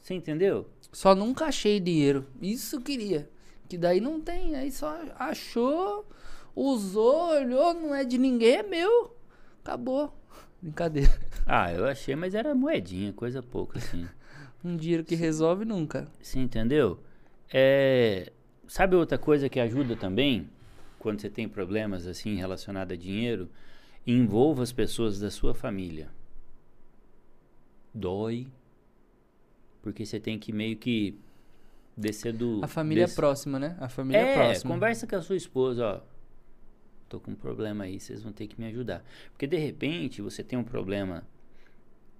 Você entendeu?
Só nunca achei dinheiro. Isso eu queria. Que daí não tem. Aí só achou, usou, olhou, não é de ninguém, é meu. Acabou. Brincadeira.
Ah, eu achei, mas era moedinha, coisa pouca, assim.
Um dinheiro que resolve nunca.
Você entendeu? É, sabe outra coisa que ajuda também? Quando você tem problemas assim relacionados a dinheiro, envolva as pessoas da sua família. Dói. Porque você tem que meio que descer do.
A família
desse-
é próxima, né? A família é,
É,
próxima.
conversa com a sua esposa, ó. Tô com um problema aí, vocês vão ter que me ajudar. Porque de repente você tem um problema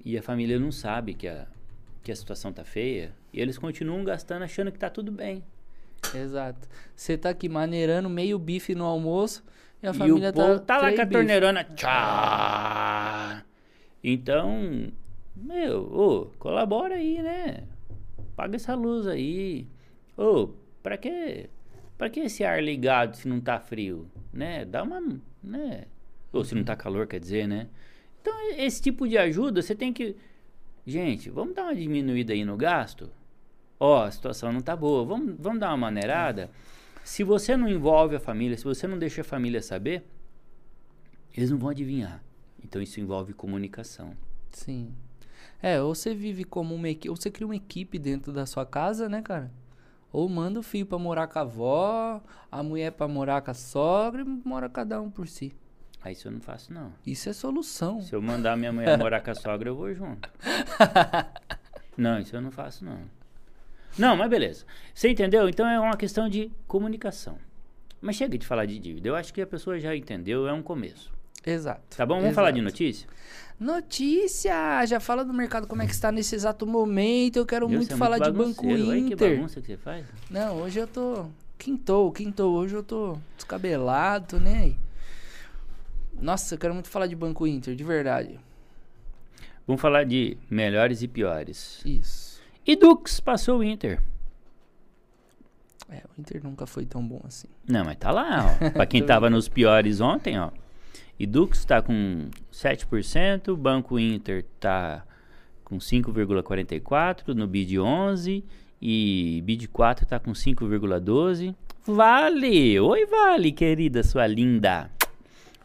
e a família não sabe que a, que a situação tá feia e eles continuam gastando achando que tá tudo bem.
Exato. Você tá aqui maneirando meio bife no almoço e a
e
família
o povo
tá.
tá lá com a torneirona. Tchá! Então, meu, ô, colabora aí, né? Paga essa luz aí. Ô, pra que Pra que esse ar ligado se não tá frio, né? Dá uma, né? Ou se não tá calor, quer dizer, né? Então, esse tipo de ajuda, você tem que Gente, vamos dar uma diminuída aí no gasto? Ó, a situação não tá boa. Vamos, vamos dar uma maneirada? Se você não envolve a família, se você não deixa a família saber, eles não vão adivinhar. Então isso envolve comunicação.
Sim. É, ou você vive como uma equipe, ou você cria uma equipe dentro da sua casa, né, cara? Ou manda o filho pra morar com a avó, a mulher pra morar com a sogra e mora cada um por si.
Aí isso eu não faço, não.
Isso é solução.
Se eu mandar minha mulher morar com a sogra, eu vou junto. Não, isso eu não faço, não. Não, mas beleza. Você entendeu? Então é uma questão de comunicação. Mas chega de falar de dívida. Eu acho que a pessoa já entendeu, é um começo.
Exato.
Tá bom? Vamos falar de
Exato.
notícia?
Notícia! Já fala do mercado como é que está nesse exato momento. Eu quero muito
é
falar de Banco
bagunceiro. Olha que
Inter.
bagunça que você faz.
Não, hoje eu tô. Quintou, quintou. Hoje eu tô descabelado, tô nem aí. Nossa, eu quero muito falar de Banco Inter, de verdade.
Vamos falar de melhores e piores.
Isso.
E Dux passou o Inter.
É, o Inter nunca foi tão bom assim.
Não, mas tá lá, ó. pra quem tava nos piores ontem, ó. E Dux tá com 7%, o Banco Inter tá com 5,44%, no BID 11 e BID 4 tá com 5,12%. Vale! Oi, Vale, querida, sua linda.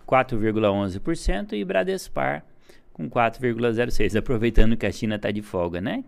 4,11% e Bradespar com 4,06%. Aproveitando que a China tá de folga, né?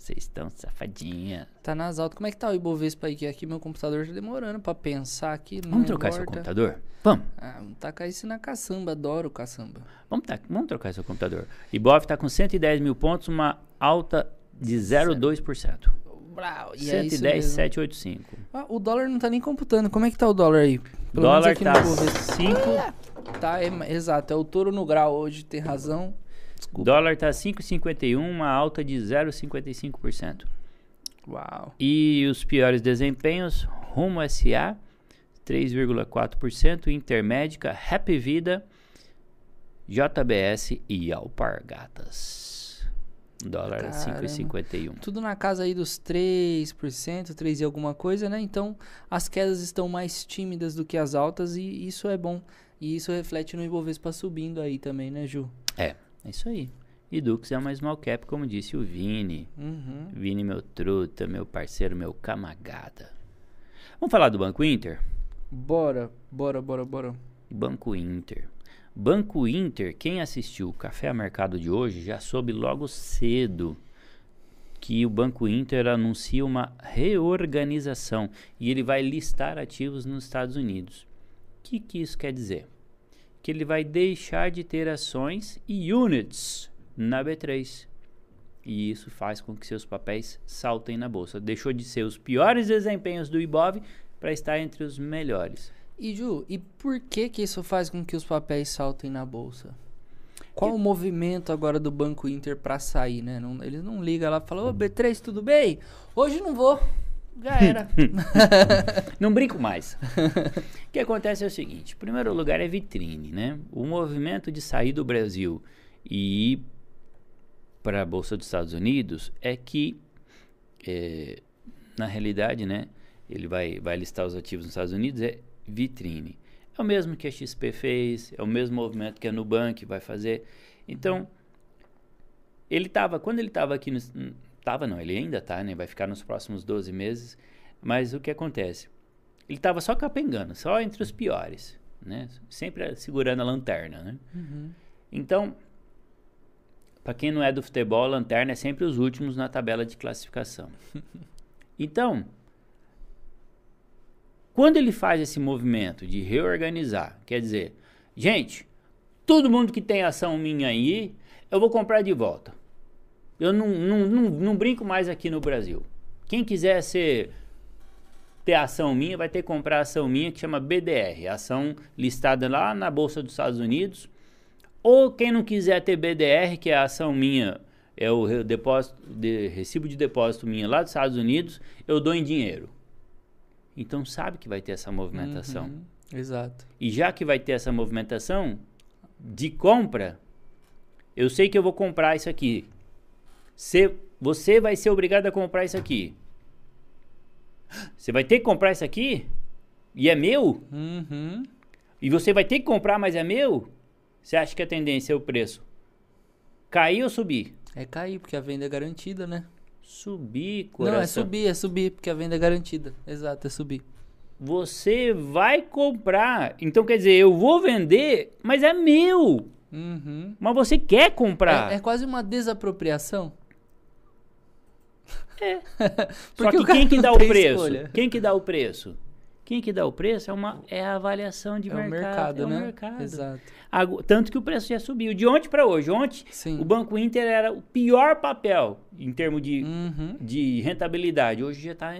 Vocês estão safadinha.
Tá nas altas. Como é que tá o Ibovespa aí? Que aqui meu computador tá demorando pra pensar aqui.
Vamos trocar seu
importa.
computador? Vamos.
Ah, vamos tacar isso na caçamba. Adoro caçamba.
Vamos, tá- vamos trocar seu computador. Ibov está com 110 mil pontos, uma alta de 0,2%.
Brau, e é isso mesmo.
110,785.
Ah, o dólar não tá nem computando. Como é que tá o dólar aí? Pelo
Dólar tá
Ibovespa.
5,
Tá, é- exato. É o touro no grau hoje. Tem razão. Desculpa.
dólar tá 5,51, uma alta de 0,55%.
Uau.
E os piores desempenhos, Rumo SA 3,4%, Intermédica, Happy Vida, JBS e Alpargatas. Dólar a
Caramba.
5,51.
Tudo na casa aí dos 3%, 3 e alguma coisa, né? Então, as quedas estão mais tímidas do que as altas e isso é bom. E isso reflete no Ibovespa subindo aí também, né, Ju?
É, é isso aí. E Dux é uma small cap, como disse o Vini.
Uhum.
Vini, meu truta, meu parceiro, meu camagada. Vamos falar do Banco Inter?
Bora, bora, bora, bora.
Banco Inter. Banco Inter, quem assistiu o Café a Mercado de hoje já soube logo cedo que o Banco Inter anuncia uma reorganização e ele vai listar ativos nos Estados Unidos. O que, que isso quer dizer? Que ele vai deixar de ter ações e units na B3. E isso faz com que seus papéis saltem na bolsa. Deixou de ser os piores desempenhos do Ibov para estar entre os melhores.
E Ju, e por que que isso faz com que os papéis saltem na bolsa? Qual o movimento agora do Banco Inter pra sair, né? Não, eles não ligam lá e falam, ô B3, tudo bem? Hoje não vou. Já era.
Não brinco mais. o que acontece é o seguinte: em primeiro lugar é vitrine, né? O movimento de sair do Brasil e ir para a Bolsa dos Estados Unidos é que, é, na realidade, né, ele vai, vai listar os ativos nos Estados Unidos, é vitrine. É o mesmo que a XP fez, é o mesmo movimento que a Nubank vai fazer. Então, ele estava, quando ele estava aqui, no, tava não, ele ainda está, né, vai ficar nos próximos 12 meses, mas o que acontece? Ele estava só capengando, só entre os piores, né, sempre segurando a lanterna, né.
Uhum.
Então, para quem não é do futebol, a lanterna é sempre os últimos na tabela de classificação. Então, quando ele faz esse movimento de reorganizar, quer dizer, gente, todo mundo que tem ação minha aí, eu vou comprar de volta. Eu não, não, não, não brinco mais aqui no Brasil. Quem quiser ser ter ação minha, vai ter que comprar ação minha que chama BDR, ação listada lá na Bolsa dos Estados Unidos. Ou quem não quiser ter BDR, que é a ação minha, é o depósito de, recibo de depósito minha lá dos Estados Unidos, eu dou em dinheiro. Então sabe que vai ter essa movimentação.
Uhum. Exato.
E já que vai ter essa movimentação de compra, eu sei que eu vou comprar isso aqui. Você, você vai ser obrigado a comprar isso aqui. Você vai ter que comprar isso aqui? E é meu?
Uhum.
E você vai ter que comprar, mas é meu? Você acha que a tendência é o preço? Cair ou subir?
É cair, porque a venda é garantida, né?
Subir, coração.
Não, é subir, é subir, porque a venda é garantida. Exato, é subir.
Você vai comprar. Então quer dizer, eu vou vender, mas é meu.
Uhum.
Mas você quer comprar.
É, é quase uma desapropriação.
É. Só
Porque
que quem que dá o preço?
escolha.
Quem que dá o preço? Quem que dá o preço é, uma, é a avaliação de
é o
mercado.
mercado,
é o
né?
mercado.
Exato.
Tanto que o preço já subiu. De ontem para hoje. Ontem,
Sim.
o Banco Inter era o pior papel em termos de,
Uhum.
de rentabilidade. Hoje já está.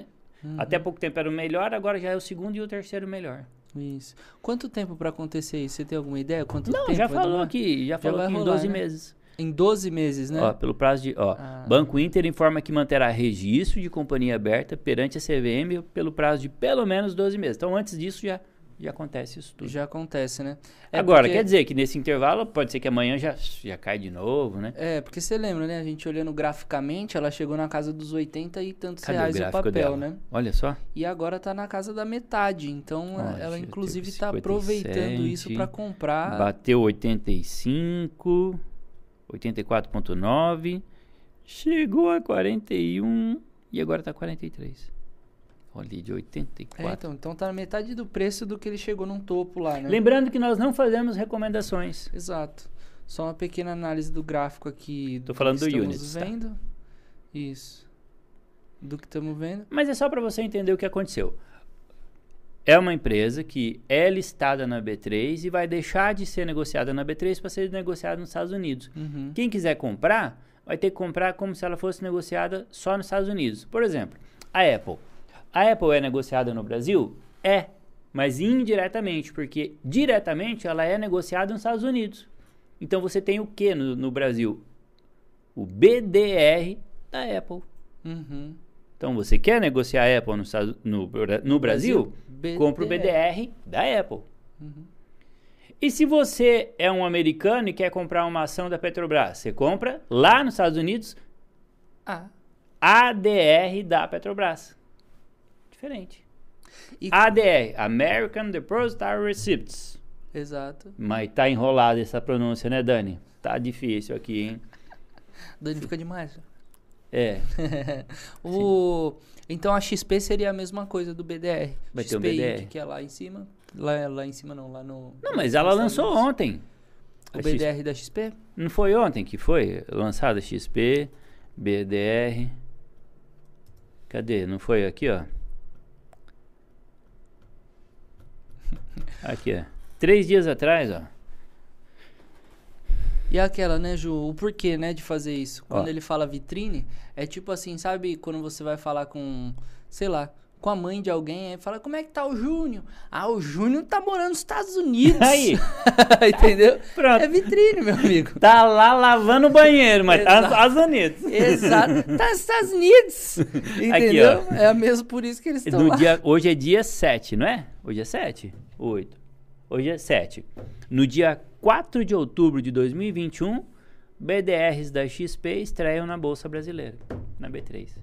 Uhum.
Até pouco tempo era o melhor, agora já é o segundo e o terceiro melhor.
Isso. Quanto tempo pra acontecer isso? Você tem alguma ideia? Quanto
Não,
tempo
já falou aqui, já falou
vai
aqui em
rolar,
12
né?
meses.
Em 12 meses, né?
Ó, pelo prazo de. Ó,
Ah.
Banco Inter informa que manterá registro de companhia aberta perante a CVM pelo prazo de pelo menos 12 meses. Então, antes disso, já, já acontece isso tudo.
Já acontece, né? É
Agora,
porque-
quer dizer que nesse intervalo pode ser que amanhã já, já cai de novo, né?
É, porque você lembra, né? A gente olhando graficamente, ela chegou na casa dos 80 e tantos
Cadê o
reais o
gráfico
papel,
dela?
né?
Olha só.
E agora tá na casa da metade. Então,
Ó,
ela inclusive
teve
tá aproveitando isso
57,
pra comprar.
Bateu 85, 84,9, chegou a 41 e agora tá 43. Olha, de
É,
84.
então, então tá na metade do preço do que ele chegou num topo lá, né?
Lembrando que nós não fazemos recomendações.
Exato. Só uma pequena análise do gráfico aqui. Que
falando do units, tá?
vendo. Isso. Do que estamos vendo.
Mas é só para você entender o que aconteceu. É uma empresa que é listada na B3 e vai deixar de ser negociada na B3 para ser negociada nos Estados Unidos.
Uhum.
Quem quiser comprar, vai ter que comprar como se ela fosse negociada só nos Estados Unidos. Por exemplo, a Apple. A Apple é negociada no Brasil? É, mas indiretamente, porque diretamente ela é negociada nos Estados Unidos. Então você tem o que no, no Brasil? O BDR da Apple.
Uhum.
Então você quer negociar a Apple no, no, no Brasil?
BDR.
Compra o BDR da Apple.
Uhum.
E se você é um americano e quer comprar uma ação da Petrobras, você compra lá nos Estados Unidos
Ah.
ADR da Petrobras. Diferente.
E-
ADR, American Depositary Receipts.
Exato.
Mas tá enrolada essa pronúncia, né, Dani? Tá difícil aqui, hein?
Dani fica demais.
É,
o... Então a XP seria a mesma coisa do BDR.
Vai ter um
XP
BDR.
Que é lá em cima. Lá, lá em cima não, lá no.
não, mas ela lançou ontem.
O
A X-
BDR da XP?
Não foi ontem que foi lançada XP, BDR. Cadê? Não foi aqui, ó? Aqui, ó. Três dias atrás, ó.
E aquela, né, Ju? O porquê, né, de fazer isso? Quando
Ó.
ele fala vitrine, é tipo assim, sabe quando você vai falar com, sei lá, com a mãe de alguém, aí fala, como é que tá o Júnior? Ah, o Júnior tá morando nos Estados Unidos.
Aí.
Entendeu?
Pronto.
É vitrine, meu amigo.
Tá lá lavando o banheiro, mas tá nos. Estados Unidos.
Exato. Tá nos Estados Unidos. Entendeu?
ó.
É mesmo por isso que eles estão lá.
dia, hoje é dia 7, não é? Hoje é 7? 8. Hoje é 7. No dia 4 de outubro de 2021, BDRs da XP estreiam na Bolsa Brasileira, na B3.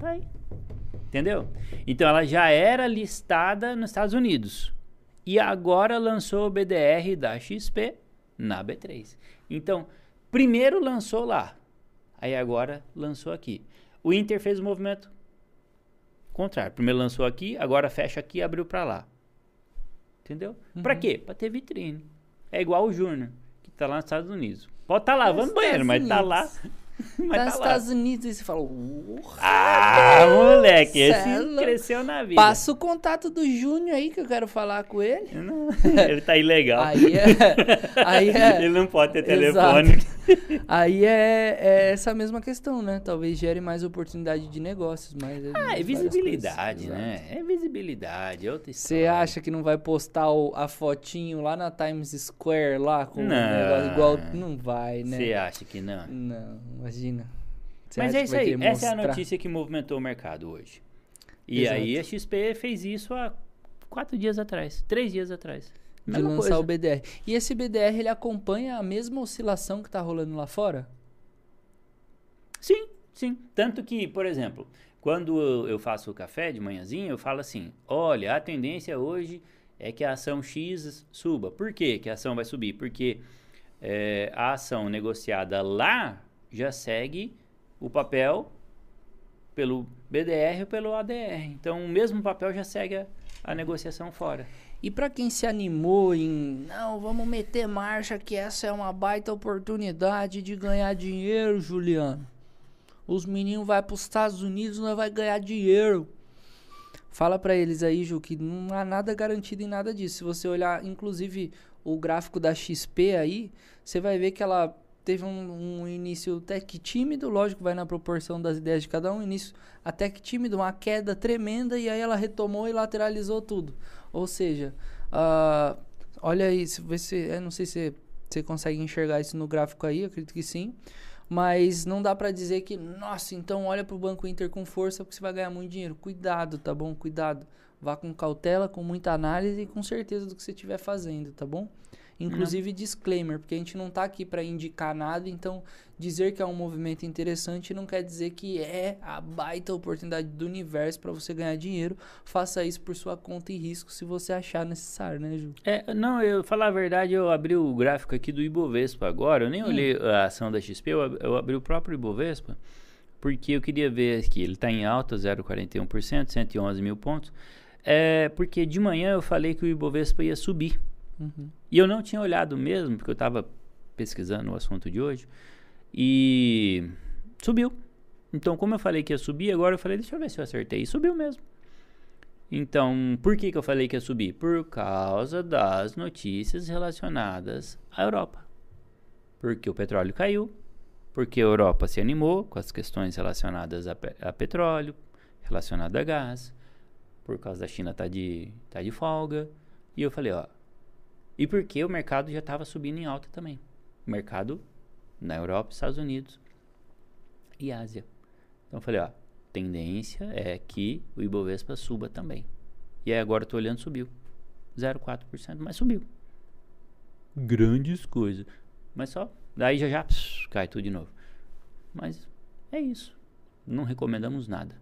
Tá aí. Entendeu? Então ela já era listada nos Estados Unidos. E agora lançou o BDR da XP na B3. Então, primeiro lançou lá. Aí agora lançou aqui. O Inter fez o movimento contrário. Primeiro lançou aqui, agora fecha aqui e abriu para lá. Entendeu? Uhum. Para quê? Para ter vitrine. É igual o Júnior, que tá lá nos Estados Unidos. Pode estar tá lavando banheiro, mas tá lá
Mas tá nos Estados Unidos e você fala,
ah, moleque, esse é cresceu na vida.
Passa o contato do Júnior aí que eu quero falar com ele.
Não, ele tá ilegal.
Aí é, aí é
ele não pode ter telefone.
Aí é, é, essa mesma questão, né? Talvez gere mais oportunidade de negócios, mas
Ah, é visibilidade, né? É visibilidade, é
Você acha que não vai postar o, a fotinho lá na Times Square lá com não. um negócio igual não vai, né?
Você acha que não?
Não, imagina.
Você Mas é isso aí, essa é a notícia que movimentou o mercado hoje. E Exato. aí a XP fez isso há quatro dias atrás, três dias atrás.
De lançar coisa. o BDR. E esse BDR ele acompanha a mesma oscilação que está rolando lá fora?
Sim, sim. Tanto que, por exemplo, quando eu faço o café de manhãzinha, eu falo assim: olha, a tendência hoje é que a ação X suba. Por quê que a ação vai subir? Porque é, a ação negociada lá já segue o papel pelo BDR ou pelo ADR. Então, o mesmo papel já segue a, a negociação fora.
E para quem se animou em, não, vamos meter marcha que essa é uma baita oportunidade de ganhar dinheiro, Juliano. Os meninos vai para os Estados Unidos, não vai ganhar dinheiro. Fala para eles aí, Ju, que não há nada garantido em nada disso. Se você olhar, inclusive, o gráfico da XP aí, você vai ver que ela teve um, um, início até que tímido, lógico, vai na proporção das ideias de cada um, início até que tímido, uma queda tremenda e aí ela retomou e lateralizou tudo. Ou seja, uh, olha aí, se você, não sei se você consegue enxergar isso no gráfico aí, acredito que sim. Mas não dá para dizer que, nossa, então olha para o Banco Inter com força porque você vai ganhar muito dinheiro. Cuidado, tá bom? Cuidado. Vá com cautela, com muita análise e com certeza do que você estiver fazendo, tá bom? Inclusive uhum. disclaimer, porque a gente não está aqui para indicar nada, então dizer que é um movimento interessante não quer dizer que é a baita oportunidade do universo para você ganhar dinheiro. Faça isso por sua conta e risco se você achar necessário, né, Ju?
É, não, eu falar a verdade, eu abri o gráfico aqui do Ibovespa agora, eu nem hum. olhei a ação da XP, eu, eu abri o próprio Ibovespa, porque eu queria ver aqui, ele está em alta, 0,41%, 111 mil pontos. É, porque de manhã eu falei que o Ibovespa ia subir. Uhum. E eu não tinha olhado mesmo, porque eu estava pesquisando o assunto de hoje. E subiu. Então, como eu falei que ia subir, agora eu falei, deixa eu ver se eu acertei. E subiu mesmo. Então, por que, que eu falei que ia subir? Por causa das notícias relacionadas à Europa. Porque o petróleo caiu, porque a Europa se animou com as questões relacionadas a, pe a petróleo, relacionado a gás, por causa da China tá de, tá de folga. E eu falei, ó, e porque o mercado já estava subindo em alta também. O mercado na Europa, Estados Unidos e Ásia. Então eu falei, ó, tendência é que o Ibovespa suba também. E aí agora eu tô olhando, subiu. 0,4%, mas subiu. Grandes coisas. Mas só, daí já já pss, cai tudo de novo. Mas é isso. Não recomendamos nada.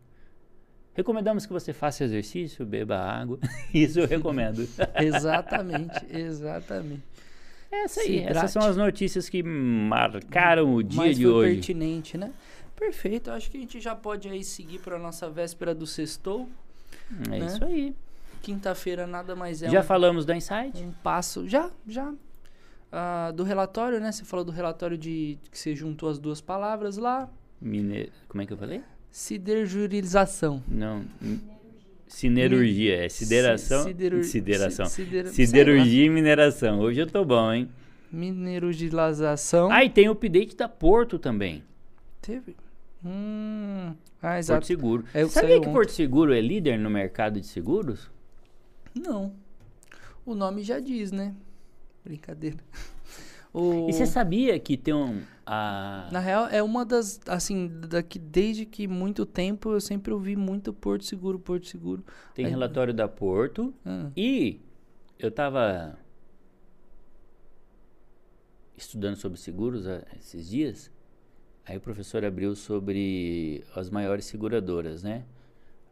Recomendamos que você faça exercício, beba água. Isso eu recomendo.
exatamente, exatamente.
Essa aí, essas são as notícias que marcaram o dia Mas de hoje.
pertinente, né? Perfeito, acho que a gente já pode aí seguir para nossa véspera do sextou.
É né? isso aí.
Quinta-feira nada mais é
Já um, falamos da Insight?
Um passo, já, já. Uh, do relatório, né? Você falou do relatório de que você juntou as duas palavras lá.
Mine... Como é que eu falei?
Siderurização.
Não. Sinerurgia, é sideração. Sideru... Sideração. Sider... Siderurgia e mineração. Hoje eu tô bom, hein?
Mineralização.
Ah, e tem o update da Porto também.
Teve. Hum. Ah, exato.
Porto Seguro. É, Sabia que ontem. Porto Seguro é líder no mercado de seguros?
Não. O nome já diz, né? Brincadeira.
O... E você sabia que tem um. A...
Na real, é uma das. Assim, daqui, desde que muito tempo eu sempre ouvi muito Porto Seguro, Porto Seguro.
Tem Aí... relatório da Porto. Ah. E eu tava. estudando sobre seguros ah, esses dias. Aí o professor abriu sobre as maiores seguradoras, né?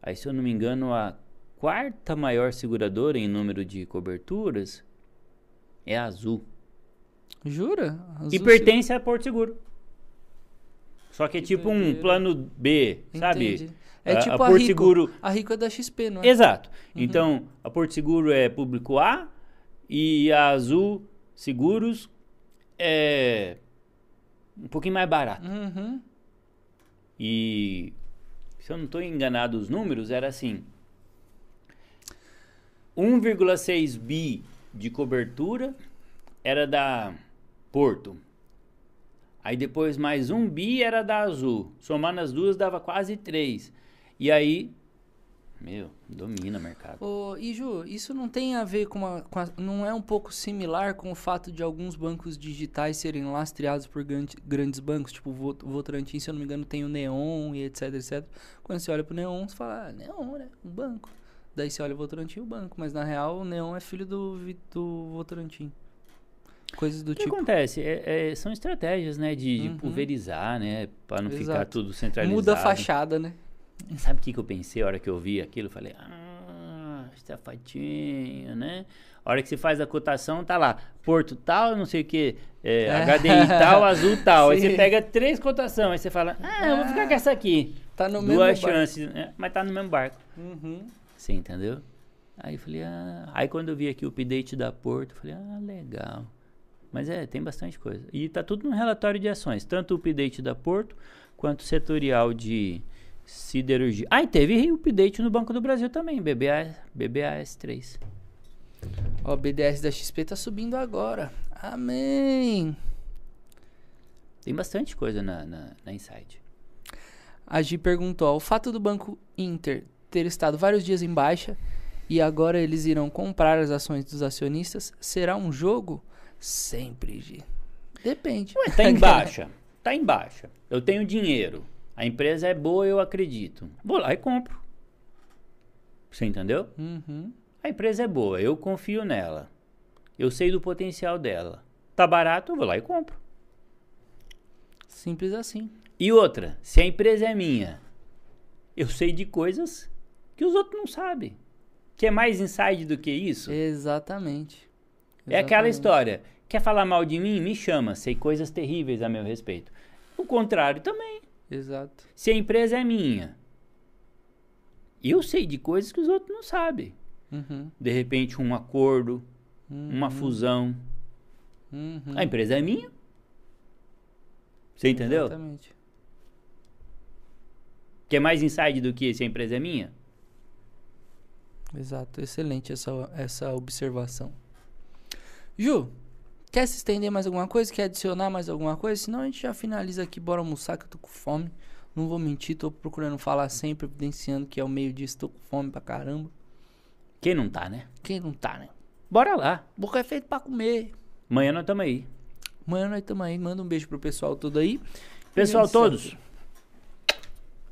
Aí, se eu não me engano, a quarta maior seguradora em número de coberturas é a Azul.
Jura?
e
Azul
pertence a Porto Seguro. Só que é tipo um plano B, sabe?
Entendi. É
A-
tipo
a
a,
Porto
Rico.
Seguro-
A Rico é da XP, não é?
Exato. Então, a Porto Seguro é público A e a Azul Seguros é um pouquinho mais barato.
Uhum.
E se eu não estou enganado os números, era assim: 1,6 bi de cobertura era da Porto. Aí depois mais um bi era da Azul. Somando as duas dava quase 3. E aí, meu, domina o mercado.
Ô, e Ju, isso não tem a ver com, a, com a- Não é um pouco similar com o fato de alguns bancos digitais serem lastreados por grande- grandes bancos? Tipo, o Vo- o Votorantim, se eu não me engano, tem o Neon e etc, etc. Quando você olha pro Neon, você fala, ah, Neon, né? Um banco. Daí você olha o Votorantim, o banco. Mas na real, o Neon é filho do, do Votorantim. Coisas do
O que
tipo.
acontece? É- é- são estratégias, né? De, de
Uhum.
pulverizar, né? Para não ficar
Exato.
tudo centralizado.
Muda a fachada, né?
Sabe o que, que eu pensei a hora que eu vi aquilo? Eu falei, ah, safatinho, né? A hora que você faz a cotação, tá lá, Porto tal, não sei o que, é, HDI tal, azul tal. Aí
Sim.
você pega três cotações, aí você fala, ah, eu vou ficar com essa aqui.
Tá no mesmo
Duas
barco.
chances, né? mas tá no mesmo barco.
Uhum.
Você entendeu? Aí eu falei, ah. Aí quando eu vi aqui o update da Porto, eu falei, ah, legal. Mas é, tem bastante coisa. E tá tudo no relatório de ações, tanto o update da Porto quanto o setorial de siderurgia. Ah, e teve update no Banco do Brasil também, BBA, BBAS3.
Ó, o BDS da XP tá subindo agora. Amém.
Tem bastante coisa na, na, na Insight.
A Gi perguntou: o fato do Banco Inter ter estado vários dias em baixa e agora eles irão comprar as ações dos acionistas, será um jogo? Sempre, Gi. Depende.
Ué, tá em baixa. Tá em baixa. Eu tenho dinheiro. A empresa é boa, eu acredito. Vou lá e compro. Você entendeu?
Uhum.
A empresa é boa, eu confio nela. Eu sei do potencial dela. Tá barato, eu vou lá e compro.
Simples assim.
E outra, se a empresa é minha, eu sei de coisas que os outros não sabem. Que é mais inside do que isso?
Exatamente.
É aquela história. Quer falar mal de mim? Me chama. Sei coisas terríveis a meu respeito. O contrário também.
Exato.
Se a empresa é minha, eu sei de coisas que os outros não sabem.
Uhum.
De repente, um acordo, uma fusão.
Uhum.
A empresa é minha. Você entendeu?
Exatamente.
Que é mais inside do que se a empresa é minha?
Exato. Excelente essa, essa observação. Ju, quer se estender mais alguma coisa? Quer adicionar mais alguma coisa? Senão a gente já finaliza aqui. Bora almoçar que eu tô com fome. Não vou mentir, tô procurando falar sempre, evidenciando que é o meio-dia, estou com fome pra caramba.
Quem não tá, né?
Quem não tá, né?
Bora lá.
Boca é feito pra comer.
Amanhã nós estamos aí.
Amanhã nós estamos aí. Manda um beijo pro pessoal todo aí.
Pessoal, todos.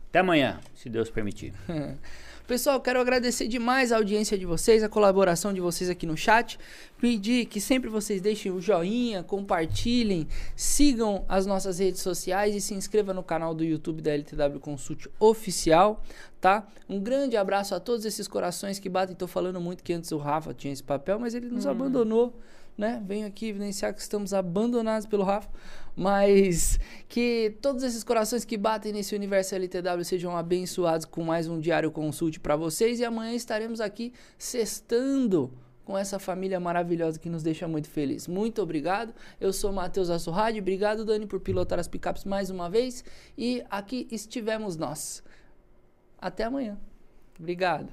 Até amanhã, se Deus permitir.
Pessoal, quero agradecer demais a audiência de vocês, a colaboração de vocês aqui no chat. Pedir que sempre vocês deixem o joinha, compartilhem, sigam as nossas redes sociais e se inscreva no canal do YouTube da LTW Consult Oficial, tá? Um grande abraço a todos esses corações que batem. Tô falando muito que antes o Rafa tinha esse papel, mas ele nos abandonou, né? Venho aqui evidenciar que estamos abandonados pelo Rafa. Mas que todos esses corações que batem nesse universo LTW sejam abençoados com mais um diário consulte para vocês. E amanhã estaremos aqui sextando com essa família maravilhosa que nos deixa muito feliz. Muito obrigado. Eu sou Matheus Assurradi. Obrigado, Dani, por pilotar as picapes mais uma vez. E aqui estivemos nós. Até amanhã. Obrigado.